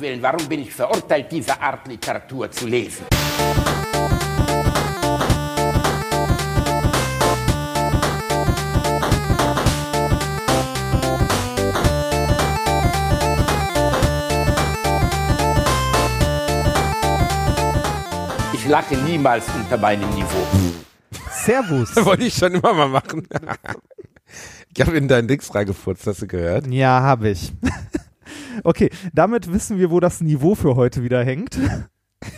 Willen, warum bin ich verurteilt, diese Art Literatur zu lesen? Ich lache niemals unter meinem Niveau. Servus. Wollte ich schon immer mal machen. ich habe in deinen Dix reingefurzt, hast du gehört? Ja, habe ich. okay, damit wissen wir, wo das Niveau für heute wieder hängt.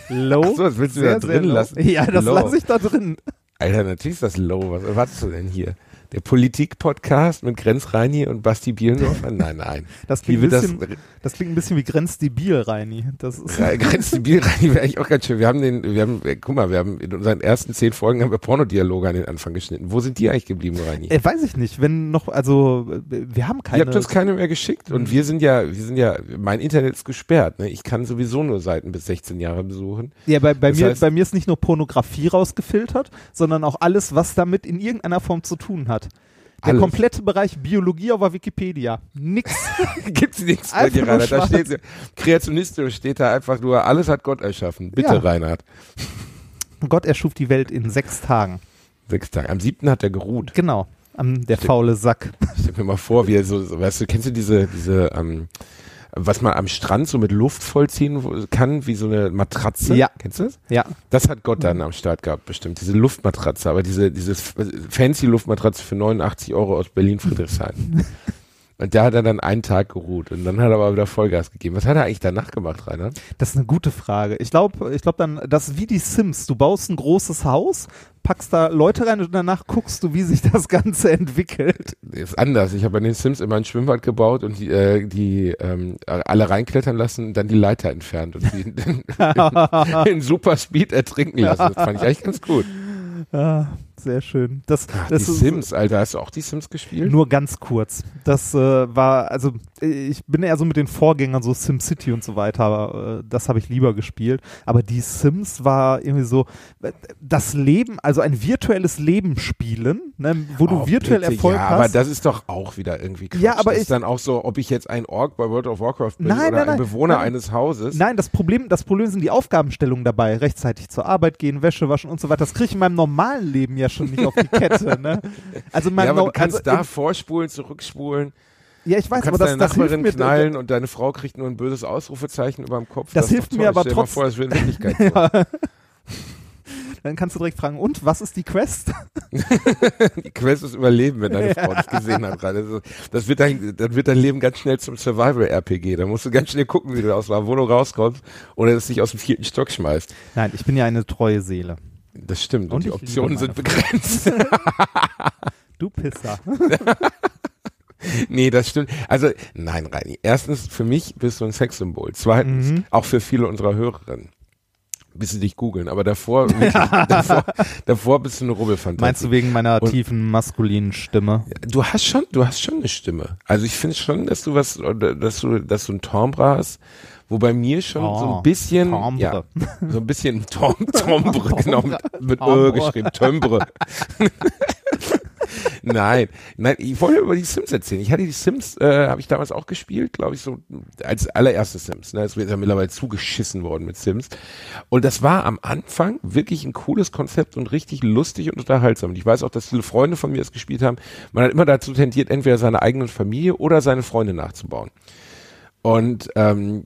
Low. Ach so, das willst du Sehr, da drin lassen? Ja, das lasse ich da drin. Alter, natürlich ist das low. Was erwartest du denn hier? Der Politik-Podcast mit Grenz Reini und Basti Bielendorfer? Nein, nein. Das klingt, bisschen, das, klingt ein bisschen wie grenzdebil, Reini. Das ist, Re- Grenzdebil Reini wäre eigentlich auch ganz schön. Wir haben den, wir haben, äh, guck mal, wir haben in unseren ersten zehn Folgen haben wir Pornodialoge an den Anfang geschnitten. Wo sind die eigentlich geblieben, Reini? äh, weiß ich nicht, wenn noch, also, äh, wir haben keine. Ihr habt uns keine mehr geschickt und wir sind ja, wir sind ja, mein Internet ist gesperrt. Ne? Ich kann sowieso nur Seiten bis 16 Jahre besuchen. ja, bei, bei, Das mir, heißt- bei mir ist nicht nur Pornografie rausgefiltert, sondern auch alles, was damit in irgendeiner Form zu tun hat. Der Alles. komplette Bereich Biologie auf der Wikipedia. Nix. Gibt's nichts bei dir, Reinhard. Da steht, kreationistisch steht da einfach nur, alles hat Gott erschaffen. Bitte, Ja. Reinhard. Gott erschuf die Welt in sechs Tagen. Sechs Tage. Am siebten hat er geruht. Genau. Am, der faule Sack. Stell mir mal vor, wie er so, so weißt du, kennst du diese, diese, ähm, was man am Strand so mit Luft vollziehen kann, wie so eine Matratze? Ja. Kennst du das? Ja. Das hat Gott dann am Start gehabt, bestimmt. Diese Luftmatratze, aber diese, dieses fancy Luftmatratze für 89 Euro aus Berlin-Friedrichshain. Und da hat er dann einen Tag geruht und dann hat er aber wieder Vollgas gegeben. Was hat er eigentlich danach gemacht, Rainer? Das ist eine gute Frage. Ich glaube, ich glaube dann, das ist wie die Sims. Du baust ein großes Haus, packst da Leute rein und danach guckst du, wie sich das Ganze entwickelt. Ist anders. Ich habe an den Sims immer ein Schwimmbad gebaut und die, äh, die ähm, alle reinklettern lassen dann die Leiter entfernt und die in, in Super Speed ertrinken lassen. Das fand ich eigentlich ganz gut. Ah, sehr schön. Das, Ach, das die ist Sims, Alter. Hast du auch die Sims gespielt? nur ganz kurz. Das äh, war, also ich bin eher so mit den Vorgängern, so SimCity und so weiter, aber, äh, das habe ich lieber gespielt. Aber die Sims war irgendwie so, äh, das Leben, also ein virtuelles Leben spielen, ne, wo du Oh, virtuell bitte, Erfolg ja, hast. aber das ist doch auch wieder irgendwie Quatsch. Ja, aber das ich- ist dann auch so, ob ich jetzt ein Ork bei World of Warcraft bin Nein, oder nein, ein nein, Bewohner eines Hauses. Nein, das Problem, das Problem sind die Aufgabenstellungen dabei. Rechtzeitig zur Arbeit gehen, Wäsche waschen und so weiter. Das kriege ich in meinem normalen Leben ja schon nicht auf die Kette. Ne? Also mein ja, aber du kannst also, da vorspulen, zurückspulen. Ja, ich Du weiß, kannst aber das, deine das hilft Nachbarin mir. knallen und deine Frau kriegt nur ein böses Ausrufezeichen über dem Kopf. Das ist hilft mir aber Stell dir mal trotz- vor, das in Wirklichkeit. Ja. Dann kannst du direkt fragen, und was ist die Quest? Die Quest ist überleben, wenn deine Frau dich gesehen hat. gerade. Also, Das wird dein, dann wird dein Leben ganz schnell zum Survival-RPG. Da musst du ganz schnell gucken, wie du aus der Wohnung rauskommst oder es dich aus dem vierten Stock schmeißt. Nein, ich bin ja eine treue Seele. Das stimmt. Und, Und die Optionen sind begrenzt. Du Pisser. nee, das stimmt. Also, nein, Reini. Erstens, für mich bist du ein Sexsymbol. Zweitens, Mhm. auch für viele unserer Hörerinnen. Bis sie dich googeln. Aber davor, wirklich, davor, davor bist du eine Rubbelfantasie. Meinst du wegen meiner Und- tiefen maskulinen Stimme? Du hast schon, du hast schon eine Stimme. Also ich finde schon, dass du was, dass du, dass du ein Timbre hast, wo bei mir schon so Oh, ein bisschen, Timbre. ja, so ein bisschen Tom, Tombre, genau, mit, mit Ö geschrieben, Timbre. nein, nein, ich wollte über die Sims erzählen. Ich hatte die Sims, äh, habe ich damals auch gespielt, glaube ich, so als allererste Sims. Ne? Es wird ja mittlerweile zugeschissen worden mit Sims. Und das war am Anfang wirklich ein cooles Konzept und richtig lustig und unterhaltsam. Und ich weiß auch, dass viele Freunde von mir es gespielt haben. Man hat immer dazu tendiert, entweder seine eigene Familie oder seine Freunde nachzubauen. Und ähm,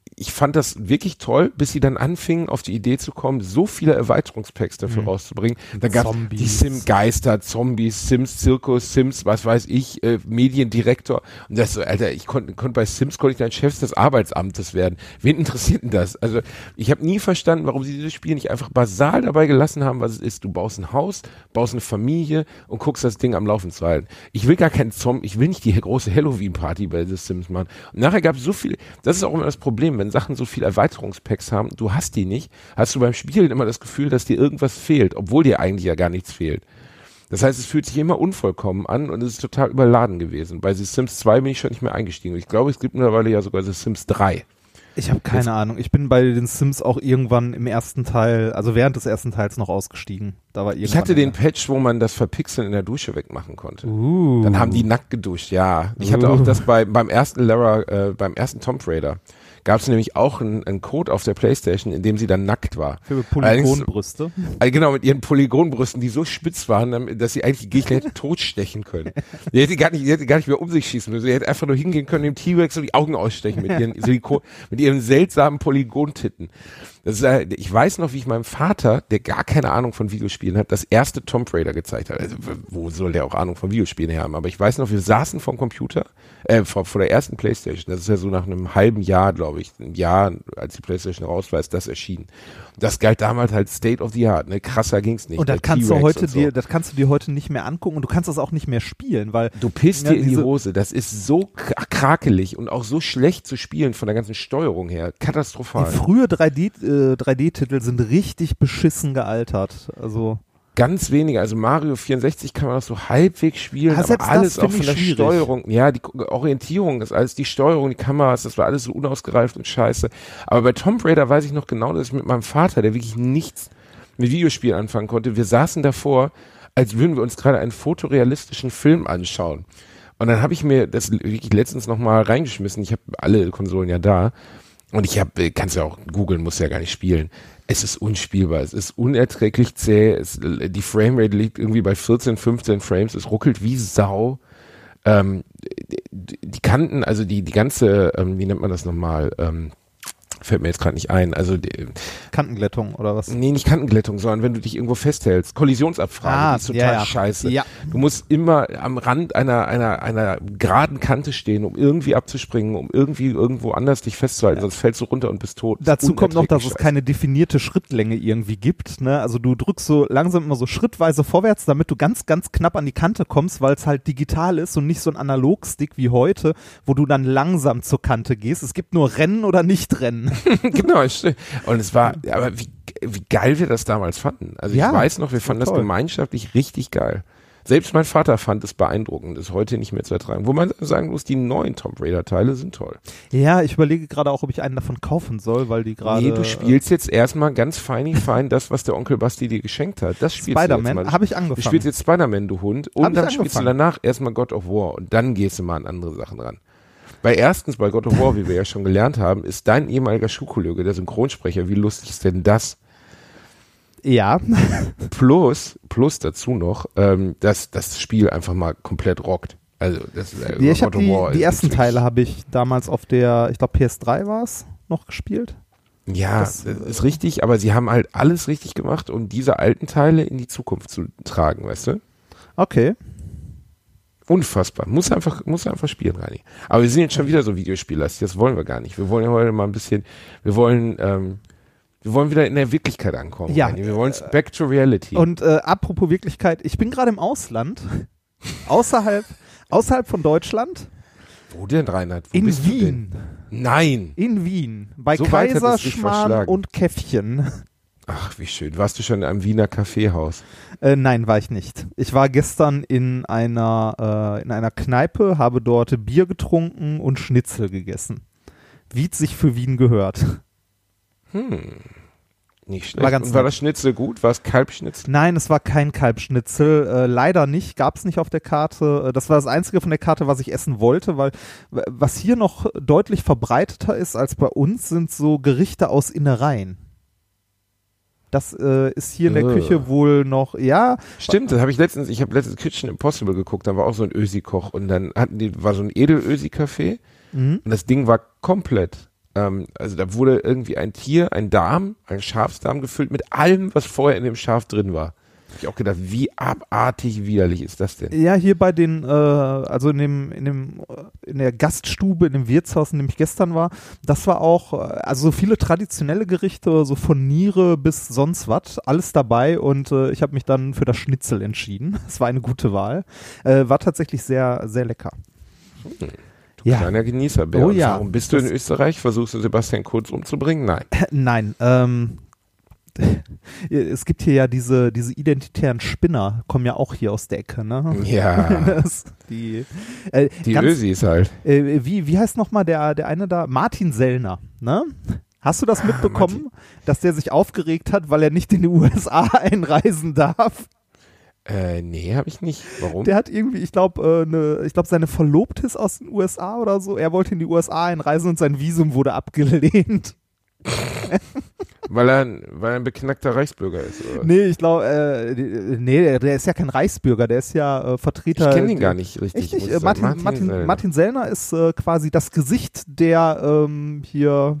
ich fand das wirklich toll, bis sie dann anfingen, auf die Idee zu kommen, so viele Erweiterungspacks dafür rauszubringen. Da gab es die. Sim-Geister, Zombies, Sims, Zirkus, Sims, was weiß ich, äh, Mediendirektor. Und das so, Alter, ich konnte konnt bei Sims konnte ich dann Chef des Arbeitsamtes werden. Wen interessiert denn das? Also ich habe nie verstanden, warum sie dieses Spiel nicht einfach basal dabei gelassen haben, was es ist. Du baust ein Haus, baust eine Familie und guckst das Ding am Laufen zu halten. Ich will gar keinen Zombie, ich will nicht die große Halloween-Party bei The Sims machen. Und nachher gab es so viel, das ist auch immer das Problem, wenn Sachen so viel Erweiterungspacks haben, du hast die nicht, hast du beim Spielen immer das Gefühl, dass dir irgendwas fehlt, obwohl dir eigentlich ja gar nichts fehlt. Das heißt, es fühlt sich immer unvollkommen an und es ist total überladen gewesen. Bei The Sims 2 bin ich schon nicht mehr eingestiegen. Ich glaube, es gibt mittlerweile ja sogar The Sims 3. Ich habe keine Ahnung. Ich bin bei den Sims auch irgendwann im ersten Teil, also während des ersten Teils noch ausgestiegen. Da war Ich hatte den. Patch, wo man das Verpixeln in der Dusche wegmachen konnte. Uh. Dann haben die nackt geduscht, ja. Ich hatte Uh. auch das bei, beim ersten Lara, äh, beim ersten Tomb Raider. Gab es nämlich auch einen, einen Code auf der Playstation, in dem sie dann nackt war. Für Polygonbrüste. Also genau, mit ihren Polygonbrüsten, die so spitz waren, dass sie eigentlich Gegner hätte totstechen können. Die hätte gar nicht, die hätte gar nicht mehr um sich schießen müssen. Sie hätte einfach nur hingehen können, dem T-Rex so die Augen ausstechen mit ihren Silikon, mit ihren seltsamen Polygontitten. Ist, ich weiß noch, wie ich meinem Vater, der gar keine Ahnung von Videospielen hat, das erste Tomb Raider gezeigt hat. Also, wo soll der auch Ahnung von Videospielen haben? Aber ich weiß noch, wir saßen vom Computer, äh, vor, vor der ersten Playstation. Das ist ja so nach einem halben Jahr, glaube ich, ein Jahr, als die Playstation raus war, ist das erschienen. Das galt damals halt State of the Art. Ne? Krasser ging's nicht. Und das Der kannst du heute so. dir, das kannst du dir heute nicht mehr angucken und du kannst das auch nicht mehr spielen, weil Du pisst Ja, dir in die Hose. Das ist so krakelig und auch so schlecht zu spielen von der ganzen Steuerung her. Katastrophal. die frühe 3D, äh, 3D-Titel sind richtig beschissen gealtert. Also Ganz wenige. Also Mario 64 kann man noch so halbwegs spielen, Ja, aber alles auch von der schwierig. Steuerung. Ja, die Orientierung, das alles, die Steuerung, die Kameras, das war alles so unausgereift und scheiße. Aber bei Tomb Raider weiß ich noch genau, dass ich mit meinem Vater, der wirklich nichts mit Videospielen anfangen konnte, wir saßen davor, als würden wir uns gerade einen fotorealistischen Film anschauen. Und dann habe ich mir das wirklich letztens nochmal reingeschmissen. Ich habe alle Konsolen ja da. Und ich habe, kannst ja auch googeln, muss ja gar nicht spielen. Es ist unspielbar, es ist unerträglich zäh, es, die Framerate liegt irgendwie bei 14, 15 Frames, es ruckelt wie Sau. Ähm, die, Kanten, also die, die ganze, ähm, wie nennt man das nochmal, ähm, fällt mir jetzt gerade nicht ein, also die, Kantenglättung oder was? nee, nicht Kantenglättung, sondern wenn du dich irgendwo festhältst, Kollisionsabfrage, Ah, die ist total ja, ja. scheiße. Ja. Du musst immer am Rand einer, einer, einer geraden Kante stehen, um irgendwie abzuspringen, um irgendwie irgendwo anders dich festzuhalten, sonst fällst du runter und bist tot. Dazu kommt noch, dass es unerträglich keine definierte Schrittlänge irgendwie gibt. Ne? Also du drückst so langsam immer so schrittweise vorwärts, damit du ganz, ganz knapp an die Kante kommst, weil es halt digital ist und nicht so ein Analogstick wie heute, wo du dann langsam zur Kante gehst. Es gibt nur Rennen oder Nicht-Rennen. scheiße. genau, stimmt. Und es war, aber wie, wie geil wir das damals fanden. Also Ja, ich weiß noch, wir das fanden das toll. gemeinschaftlich richtig geil. Selbst mein Vater fand es beeindruckend, ist heute nicht mehr zu ertragen. Wo man sagen muss, die neuen Tomb Raider Teile sind toll. ja, ich überlege gerade auch, ob ich einen davon kaufen soll, weil die gerade. nee, du spielst jetzt erstmal ganz feini fein das, was der Onkel Basti dir geschenkt hat. Das spielst du jetzt Spider-Man habe ich Du angefangen. spielst jetzt Spider-Man, du Hund. Und dann spielst du danach erstmal God of War. Und dann gehst du mal an andere Sachen ran. Bei erstens, bei God of War, wie wir ja schon gelernt haben, ist dein ehemaliger Schuhkollege, der Synchronsprecher, wie lustig ist denn das? ja, Plus, plus dazu noch, ähm, dass das Spiel einfach mal komplett rockt. Also, das äh, ja ich habe God of die, War die ist ersten Teile habe ich damals auf der, ich glaube PS3 war es, noch gespielt. Ja, Das, das ist richtig, aber sie haben halt alles richtig gemacht, um diese alten Teile in die Zukunft zu tragen, weißt du? Okay. Unfassbar. Muss einfach, muss einfach spielen, Reini. Aber wir sind jetzt schon wieder so Videospiellastig. Das wollen wir gar nicht. Wir wollen ja heute mal ein bisschen, wir wollen, ähm, wir wollen wieder in der Wirklichkeit ankommen. Ja. Reini. Wir wollen back to reality. Und äh, apropos Wirklichkeit, ich bin gerade im Ausland, außerhalb, außerhalb von Deutschland, Wo denn, Reinhard? Wo in? Wien. Nein. In Wien. Bei So Kaiserschmarrn und Käffchen. Ach, wie schön. Warst du schon in einem Wiener Kaffeehaus? Äh, nein, war ich nicht. Ich war gestern in einer, äh, in einer Kneipe, habe dort Bier getrunken und Schnitzel gegessen. Wie es sich für Wien gehört. Nicht schlecht. War ganz Und war das Schnitzel gut? War es Kalbschnitzel? Nein, es war kein Kalbschnitzel. Äh, leider nicht, gab es nicht auf der Karte. Äh, Das war das Einzige von der Karte, was ich essen wollte, weil was hier noch deutlich verbreiteter ist als bei uns, sind so Gerichte aus Innereien. Das äh, ist hier in der Äh. Küche wohl noch, ja, Stimmt, das habe ich letztens, ich habe letztens Kitchen Impossible geguckt, da war auch so ein Ösi-Koch und dann hatten die, war so ein Edelösi-Café mhm. und das Ding war komplett, ähm, also da wurde irgendwie ein Tier, ein Darm, ein Schafsdarm gefüllt mit allem, was vorher in dem Schaf drin war. Hab ich auch gedacht, wie abartig widerlich ist das denn? Ja, hier bei den, äh, also in dem, in dem, in der Gaststube, in dem Wirtshaus, in dem ich gestern war, das war auch, äh, also so viele traditionelle Gerichte, so von Niere bis sonst was, alles dabei und äh, ich habe mich dann für das Schnitzel entschieden. Es war eine gute Wahl. Äh, war tatsächlich sehr, sehr lecker. Du Ja. kleiner Genießerbär. Oh Und ja. Warum bist du in Österreich? Versuchst du Sebastian Kurz umzubringen? Nein. Nein, ähm, es gibt hier ja diese, diese identitären Spinner, kommen ja auch hier aus der Ecke, ne? Ja, Das, die äh, die ganz- Ösis halt. Äh, wie, wie heißt nochmal der, der eine da? Martin Sellner, ne? Hast du das mitbekommen, dass der sich aufgeregt hat, weil er nicht in die USA einreisen darf? Äh, nee, habe ich nicht. Warum? Der hat irgendwie, ich glaube, äh, ne, ich glaube, seine Verlobte ist aus den USA oder so. Er wollte in die USA einreisen und sein Visum wurde abgelehnt. Weil, er, weil er ein beknackter Reichsbürger ist, oder? Nee, ich glaube, äh, nee, der, ist ja kein Reichsbürger, der ist ja äh, Vertreter. Ich kenne ihn gar nicht richtig. Echt nicht? Äh, Martin. Martin, Sellner. Martin, Sellner ist äh, quasi das Gesicht der ähm, hier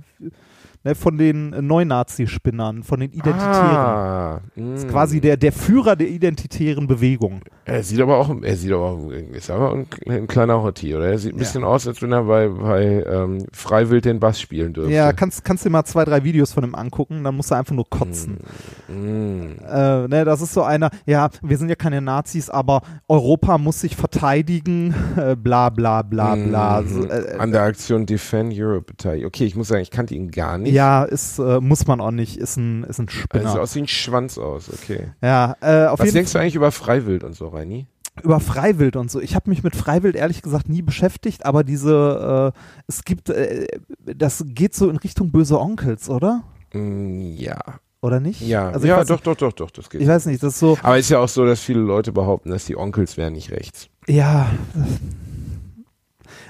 ne, von den äh, Neunazi-Spinnern, von den Identitären. Ah, Ist mh. quasi der, der Führer der identitären Bewegung. Er sieht aber auch, er sieht aber auch, ist aber ein, ein kleiner Hottie, oder? Er sieht ein bisschen aus, als wenn er bei, bei ähm, Freiwild den Bass spielen dürfte. Ja, kannst, kannst dir mal zwei, drei Videos von ihm angucken, dann musst du einfach nur kotzen. Mm. Äh, ne, das ist so einer, ja, wir sind ja keine Nazis, aber Europa muss sich verteidigen, äh, bla bla bla bla. Mhm. So, äh, An der Aktion Defend Europe beteiligt. Okay, ich muss sagen, ich kannte ihn gar nicht. Ja, ist, äh, muss man auch nicht, ist ein, ist ein Also Spinner. sieht aus wie ein Schwanz aus, okay. ja, äh, auf Was jeden denkst du eigentlich über Freiwild und so, Reini? über Freiwild und so. Ich habe mich mit Freiwild ehrlich gesagt nie beschäftigt, aber diese, äh, es gibt, äh, das geht so in Richtung böse Onkels, oder? Mm, ja. Oder nicht? Ja, also ja doch, nicht, doch, doch, doch, das geht. Ich weiß nicht, das ist so, aber ist ja auch so, dass viele Leute behaupten, dass die Onkels wären nicht rechts. ja,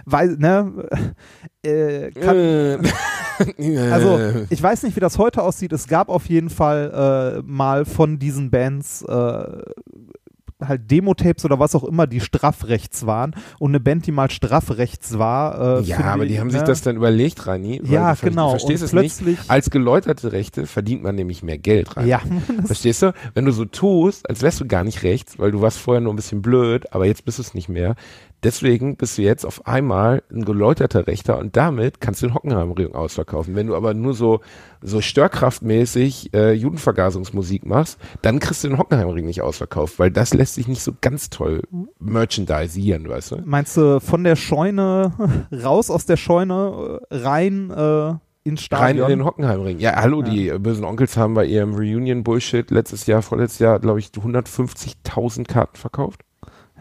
weil, ne, äh, kann, Äh, Also, ich weiß nicht, wie das heute aussieht. Es gab auf jeden Fall äh, mal von diesen Bands äh, halt Demo-Tapes oder was auch immer, die straffrechts waren. Und eine Band, die mal straffrechts war. Äh, ja, aber ich, die haben ne? sich das dann überlegt, weil Ja, genau. Du verstehst Und es nicht. Als geläuterte Rechte verdient man nämlich mehr Geld rein. Ja, Verstehst du? Wenn du so tust, als wärst du gar nicht rechts, weil du warst vorher nur ein bisschen blöd, aber jetzt bist du es nicht mehr. Deswegen bist du jetzt auf einmal ein geläuterter Rechter und damit kannst du den Hockenheimring ausverkaufen. Wenn du aber nur so, so störkraftmäßig äh, Judenvergasungsmusik machst, dann kriegst du den Hockenheimring nicht ausverkauft, weil das lässt sich nicht so ganz toll merchandisieren, weißt du? meinst du von der Scheune raus aus der Scheune äh, rein äh, ins Rein Stadion? in den Hockenheimring. Ja, hallo, die äh, bösen Onkels haben bei ihrem Reunion-Bullshit letztes Jahr, vorletztes Jahr, glaube ich, 150.000 Karten verkauft.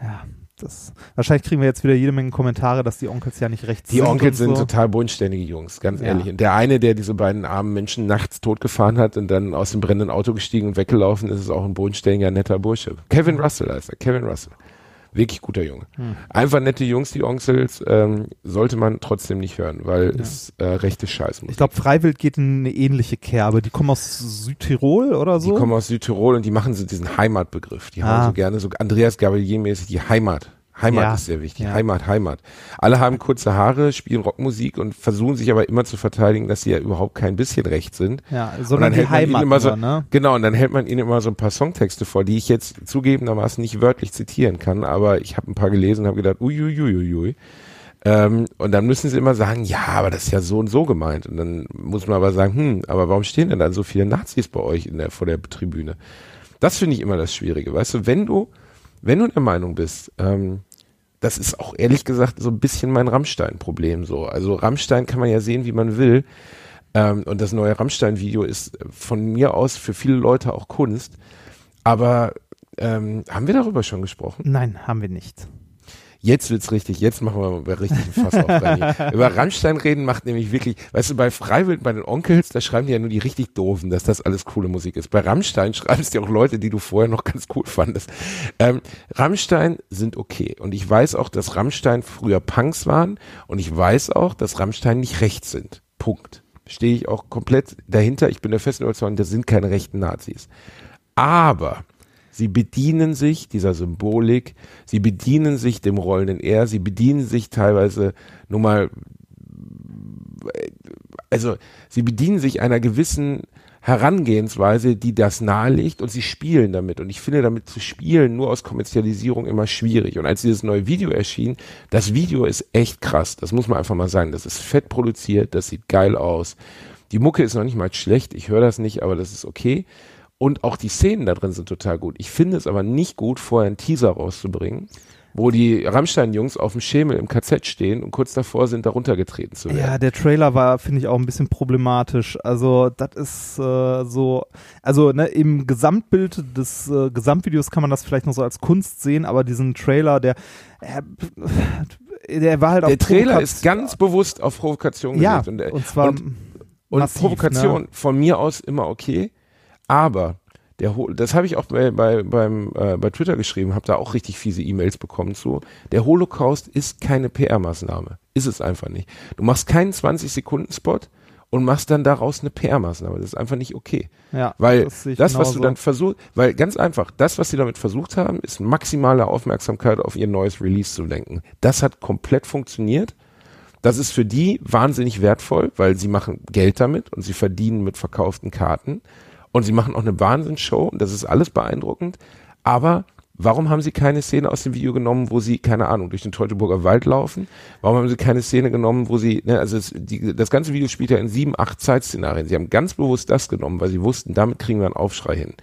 ja, das, wahrscheinlich kriegen wir jetzt wieder jede Menge Kommentare, dass die Onkels ja nicht rechts Die sind. Onkels und sind so. total bodenständige Jungs, ganz Ja. ehrlich. Und der eine, der diese beiden armen Menschen nachts totgefahren hat und dann aus dem brennenden Auto gestiegen und weggelaufen ist, ist auch ein bodenständiger, netter Bursche. Kevin Russell heißt er, Kevin Russell. Wirklich guter Junge. Hm. Einfach nette Jungs, die Onkels, ähm, sollte man trotzdem nicht hören, weil es äh, rechte Scheiße Ich glaube, Freiwild geht in eine ähnliche Kerbe. Die kommen aus Südtirol oder so. Die kommen aus Südtirol und die machen so diesen Heimatbegriff. Die Ah. haben so gerne so Andreas Gabalier-mäßig die Heimat. Heimat Ja. ist sehr wichtig. Ja. Heimat, Heimat. Alle haben kurze Haare, spielen Rockmusik und versuchen sich aber immer zu verteidigen, dass sie ja überhaupt kein bisschen recht sind. ja, Und sondern dann die Heimat immer so, ne? genau, und dann hält man ihnen immer so ein paar Songtexte vor, die ich jetzt zugegebenermaßen nicht wörtlich zitieren kann, aber ich habe ein paar gelesen und habe gedacht, uiuiuiui. Ähm, und dann müssen sie immer sagen, ja, aber das ist ja so und so gemeint. Und dann muss man aber sagen, hm, aber warum stehen denn dann so viele Nazis bei euch in der, vor der Tribüne? Das finde ich immer das Schwierige. Weißt du, wenn du, wenn du der Meinung bist, ähm, das ist auch ehrlich gesagt so ein bisschen mein Rammstein-Problem so. Also Rammstein kann man ja sehen, wie man will. Ähm, und das neue Rammstein-Video ist von mir aus für viele Leute auch Kunst. Aber ähm, haben wir darüber schon gesprochen? Nein, haben wir nicht. Jetzt wird's richtig, jetzt machen wir mal richtig einen Fass auf. Reini. Über Rammstein reden macht nämlich wirklich, weißt du, bei Freiwild, bei den Onkels, da schreiben die ja nur die richtig doofen, dass das alles coole Musik ist. Bei Rammstein schreiben es dir auch Leute, die du vorher noch ganz cool fandest. Ähm, Rammstein sind okay. Und ich weiß auch, dass Rammstein früher Punks waren. Und ich weiß auch, dass Rammstein nicht rechts sind. Punkt. Stehe ich auch komplett dahinter. Ich bin der festen Überzeugung, das sind keine rechten Nazis. Aber sie bedienen sich dieser Symbolik, sie bedienen sich dem rollenden R, sie bedienen sich teilweise nur mal, also sie bedienen sich einer gewissen Herangehensweise, die das nahelegt und sie spielen damit. Und ich finde damit zu spielen nur aus Kommerzialisierung immer schwierig. Und als dieses neue Video erschien, das Video ist echt krass. Das muss man einfach mal sagen. Das ist fett produziert, das sieht geil aus. Die Mucke ist noch nicht mal schlecht. Ich höre das nicht, aber das ist okay. Und auch die Szenen da drin sind total gut. Ich finde es aber nicht gut, vorher einen Teaser rauszubringen, wo die Rammstein-Jungs auf dem Schemel im KZ stehen und kurz davor sind, da runtergetreten zu werden. Ja, der Trailer war, finde ich, auch ein bisschen problematisch. Also, das ist äh, so, also ne, im Gesamtbild des äh, Gesamtvideos kann man das vielleicht noch so als Kunst sehen, aber diesen Trailer, der, äh, der war halt der auf Trailer Provokat- ist ganz bewusst auf Provokation ja, gelegt. Und, äh, und zwar und- und massiv, Provokation Ne? von mir aus immer okay, aber Der das habe ich auch bei, bei, beim, äh, bei Twitter geschrieben, habe da auch richtig fiese E-Mails bekommen zu. Der Holocaust ist keine PR-Maßnahme. Ist es einfach nicht. Du machst keinen 20-Sekunden-Spot und machst dann daraus eine PR-Maßnahme. Das ist einfach nicht okay. Ja, Weil das das, was du dann versuchst, weil ganz einfach, das, was sie damit versucht haben, ist maximale Aufmerksamkeit auf ihr neues Release zu lenken. Das hat komplett funktioniert. Das ist für die wahnsinnig wertvoll, weil sie machen Geld damit und sie verdienen mit verkauften Karten und sie machen auch eine Wahnsinnsshow und das ist alles beeindruckend. Aber warum haben sie keine Szene aus dem Video genommen, wo sie, keine Ahnung, durch den Teutoburger Wald laufen? Warum haben sie keine Szene genommen, wo sie, ne, also es, die, das ganze Video spielt ja in sieben, acht Zeitszenarien. Sie haben ganz bewusst das genommen, weil sie wussten, damit kriegen wir einen Aufschrei hin.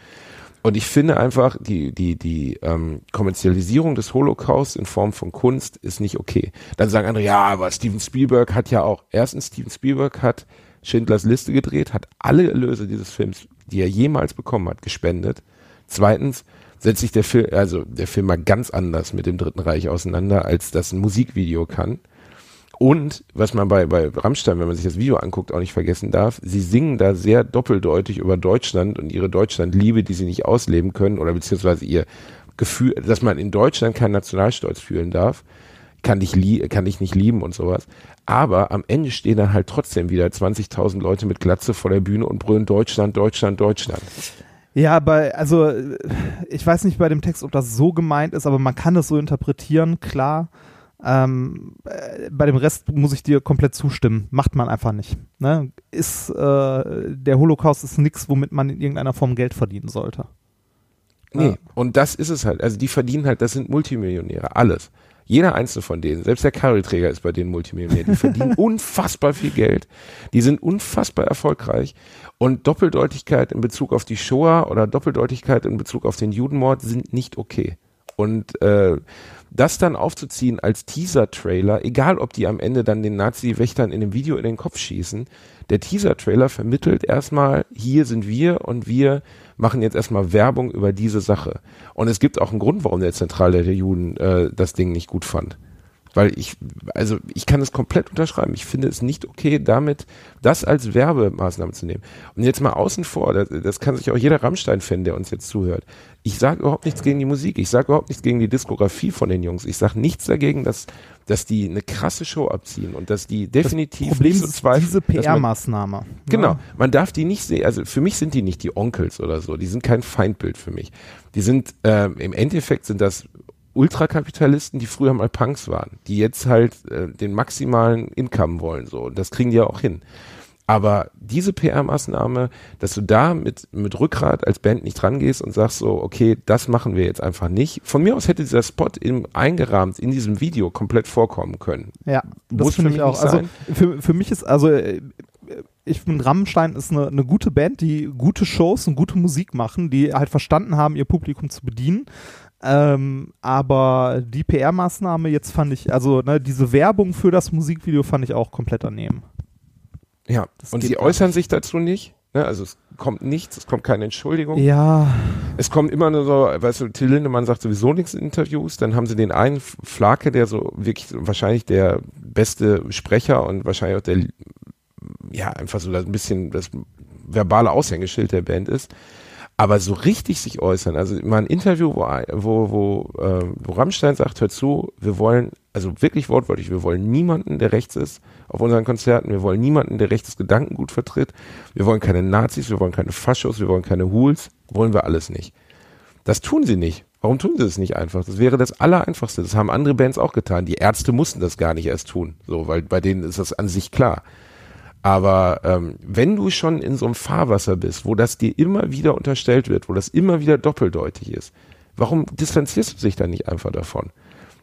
Und ich finde einfach, die, die, die ähm, Kommerzialisierung des Holocaust in Form von Kunst ist nicht okay. Dann sagen andere, ja, aber Steven Spielberg hat ja auch, erstens, Steven Spielberg hat Schindlers Liste gedreht, hat alle Erlöse dieses Films, die er jemals bekommen hat, gespendet. Zweitens setzt sich der Film, also der Film mal ganz anders mit dem Dritten Reich auseinander, als das ein Musikvideo kann. Und was man bei, bei Rammstein, wenn man sich das Video anguckt, auch nicht vergessen darf, sie singen da sehr doppeldeutig über Deutschland und ihre Deutschlandliebe, die sie nicht ausleben können, oder beziehungsweise ihr Gefühl, dass man in Deutschland keinen Nationalstolz fühlen darf, kann dich, kann dich nicht lieben und sowas. Aber am Ende stehen dann halt trotzdem wieder 20.000 Leute mit Glatze vor der Bühne und brüllen Deutschland, Deutschland, Deutschland. Ja, bei, also ich weiß nicht bei dem Text, ob das so gemeint ist, aber man kann es so interpretieren, klar. Ähm, äh, bei dem Rest muss ich dir komplett zustimmen. Macht man einfach nicht. Ne? Ist, äh, der Holocaust ist nichts, womit man in irgendeiner Form Geld verdienen sollte. Nee, Ja. und das ist es halt. Also die verdienen halt, das sind Multimillionäre, alles. Jeder einzelne von denen, selbst der Karriereträger ist bei denen Multimillionär. Die verdienen unfassbar viel Geld. Die sind unfassbar erfolgreich. Und Doppeldeutigkeit in Bezug auf die Shoah oder Doppeldeutigkeit in Bezug auf den Judenmord sind nicht okay. Und äh, das dann aufzuziehen als Teaser-Trailer, egal ob die am Ende dann den Nazi-Wächtern in dem Video in den Kopf schießen, der Teaser-Trailer vermittelt erstmal, hier sind wir und wir machen jetzt erstmal Werbung über diese Sache. Und es gibt auch einen Grund, warum der Zentralrat der Juden äh, das Ding nicht gut fand. Weil ich, also ich kann es komplett unterschreiben. Ich finde es nicht okay, damit das als Werbemaßnahme zu nehmen. Und jetzt mal außen vor, das, das kann sich auch jeder Rammstein-Fan, der uns jetzt zuhört. Ich sage überhaupt nichts gegen die Musik. Ich sage überhaupt nichts gegen die Diskografie von den Jungs. Ich sage nichts dagegen, dass, dass die eine krasse Show abziehen und dass die definitiv Problem nicht so ist zweifeln, diese dass man- PR-Maßnahme. Genau, Ne? man darf die nicht sehen, also für mich sind die nicht die Onkels oder so, die sind kein Feindbild für mich. Die sind, ähm, im Endeffekt sind das Ultrakapitalisten, die früher mal Punks waren, die jetzt halt äh, den maximalen Income wollen, so, und das kriegen die ja auch hin. Aber diese PR-Maßnahme, dass du da mit, mit Rückgrat als Band nicht rangehst und sagst so, okay, das machen wir jetzt einfach nicht. Von mir aus hätte dieser Spot im, eingerahmt in diesem Video komplett vorkommen können. Ja, das Muss finde ich mich auch. Also für, für mich ist, also äh, ich finde, Rammstein ist eine, eine gute Band, die gute Shows und gute Musik machen, die halt verstanden haben, ihr Publikum zu bedienen. Ähm, aber die PR-Maßnahme jetzt fand ich, also ne, diese Werbung für das Musikvideo fand ich auch komplett daneben. Ja, Das und sie äußern sich dazu nicht. Ne? Also es kommt nichts, es kommt keine Entschuldigung. Ja, Es kommt immer nur so, weißt du, Till Lindemann sagt sowieso nichts in Interviews, dann haben sie den einen Flake, der so wirklich wahrscheinlich der beste Sprecher und wahrscheinlich auch der, ja, einfach so ein bisschen das verbale Aushängeschild der Band ist. Aber so richtig sich äußern, also mal ein Interview, wo, wo, wo, äh, wo Rammstein sagt, hör zu, wir wollen, also wirklich wortwörtlich, wir wollen niemanden, der rechts ist auf unseren Konzerten, wir wollen niemanden, der rechtes Gedankengut vertritt, wir wollen keine Nazis, wir wollen keine Faschos, wir wollen keine Hools, wollen wir alles nicht. Das tun sie nicht. Warum tun sie das nicht einfach? Das wäre das Allereinfachste. Das haben andere Bands auch getan. Die Ärzte mussten das gar nicht erst tun, so, weil bei denen ist das an sich klar. Aber ähm, wenn du schon in so einem Fahrwasser bist, wo das dir immer wieder unterstellt wird, wo das immer wieder doppeldeutig ist, warum distanzierst du dich dann nicht einfach davon?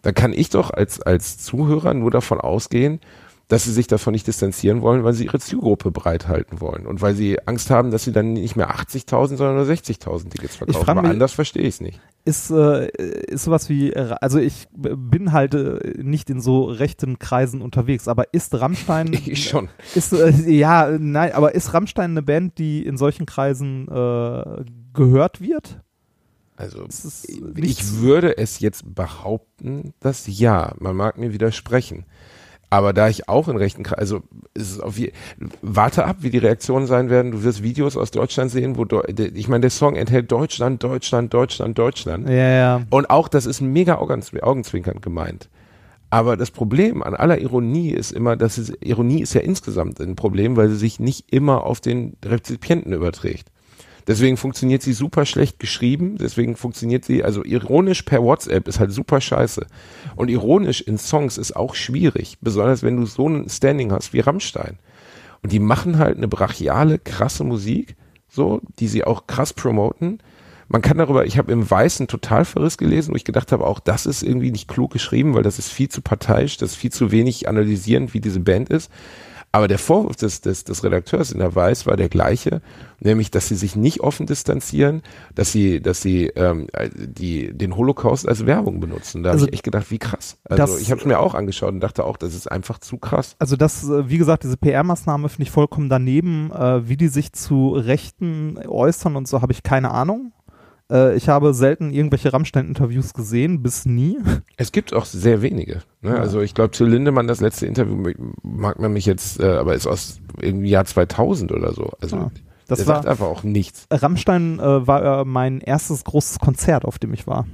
Da kann ich doch als, als Zuhörer nur davon ausgehen, dass sie sich davon nicht distanzieren wollen, weil sie ihre Zielgruppe bereithalten wollen und weil sie Angst haben, dass sie dann nicht mehr 80.000, sondern nur 60.000 Tickets verkaufen. Aber mich- anders verstehe ich es nicht. ist, äh, ist sowas wie, äh, also ich bin halt äh, nicht in so rechten Kreisen unterwegs, aber ist Rammstein, Ich schon. ist, äh, ja, nein, aber ist Rammstein eine Band, die in solchen Kreisen äh, gehört wird? Also ich würde es jetzt behaupten, dass ja, man mag mir widersprechen. Aber da ich auch in rechten, Kre- also ist es auf je, warte ab, wie die Reaktionen sein werden. Du wirst Videos aus Deutschland sehen, wo ich meine, der Song enthält Deutschland, Deutschland, Deutschland, Deutschland. Ja, ja. Und auch das ist mega augenzw- augenzwinkernd gemeint. Aber das Problem an aller Ironie ist immer, dass es, Ironie ist ja insgesamt ein Problem, weil sie sich nicht immer auf den Rezipienten überträgt. Deswegen funktioniert sie super schlecht geschrieben, deswegen funktioniert sie, also ironisch per WhatsApp ist halt super scheiße. Und ironisch in Songs ist auch schwierig, besonders wenn du so ein Standing hast wie Rammstein. Und die machen halt eine brachiale, krasse Musik, so, die sie auch krass promoten. Man kann darüber, ich habe im Weißen Totalverriss gelesen, wo ich gedacht habe, auch das ist irgendwie nicht klug geschrieben, weil das ist viel zu parteiisch, das ist viel zu wenig analysierend, wie diese Band ist. Aber der Vorwurf des, des, des Redakteurs in der Weiß war der gleiche, nämlich, dass sie sich nicht offen distanzieren, dass sie, dass sie ähm, die, den Holocaust als Werbung benutzen. Da Also habe ich echt gedacht, wie krass. Also das- ich habe es mir auch angeschaut und dachte auch, das ist einfach zu krass. Also das, äh, wie gesagt, diese PR-Maßnahme finde ich vollkommen daneben. Äh, wie die sich zu Rechten äußern und so, habe ich keine Ahnung. Äh, ich habe selten irgendwelche Rammstein-Interviews gesehen, bis nie. Es gibt auch sehr wenige. Ne? Ja. Also ich glaube, Till Lindemann, das letzte Interview, mag man mich jetzt, äh, aber ist aus im Jahr 2000 oder so. Also Ja. Das der war, sagt einfach auch nichts. Rammstein äh, war äh, mein erstes großes Konzert, auf dem ich war.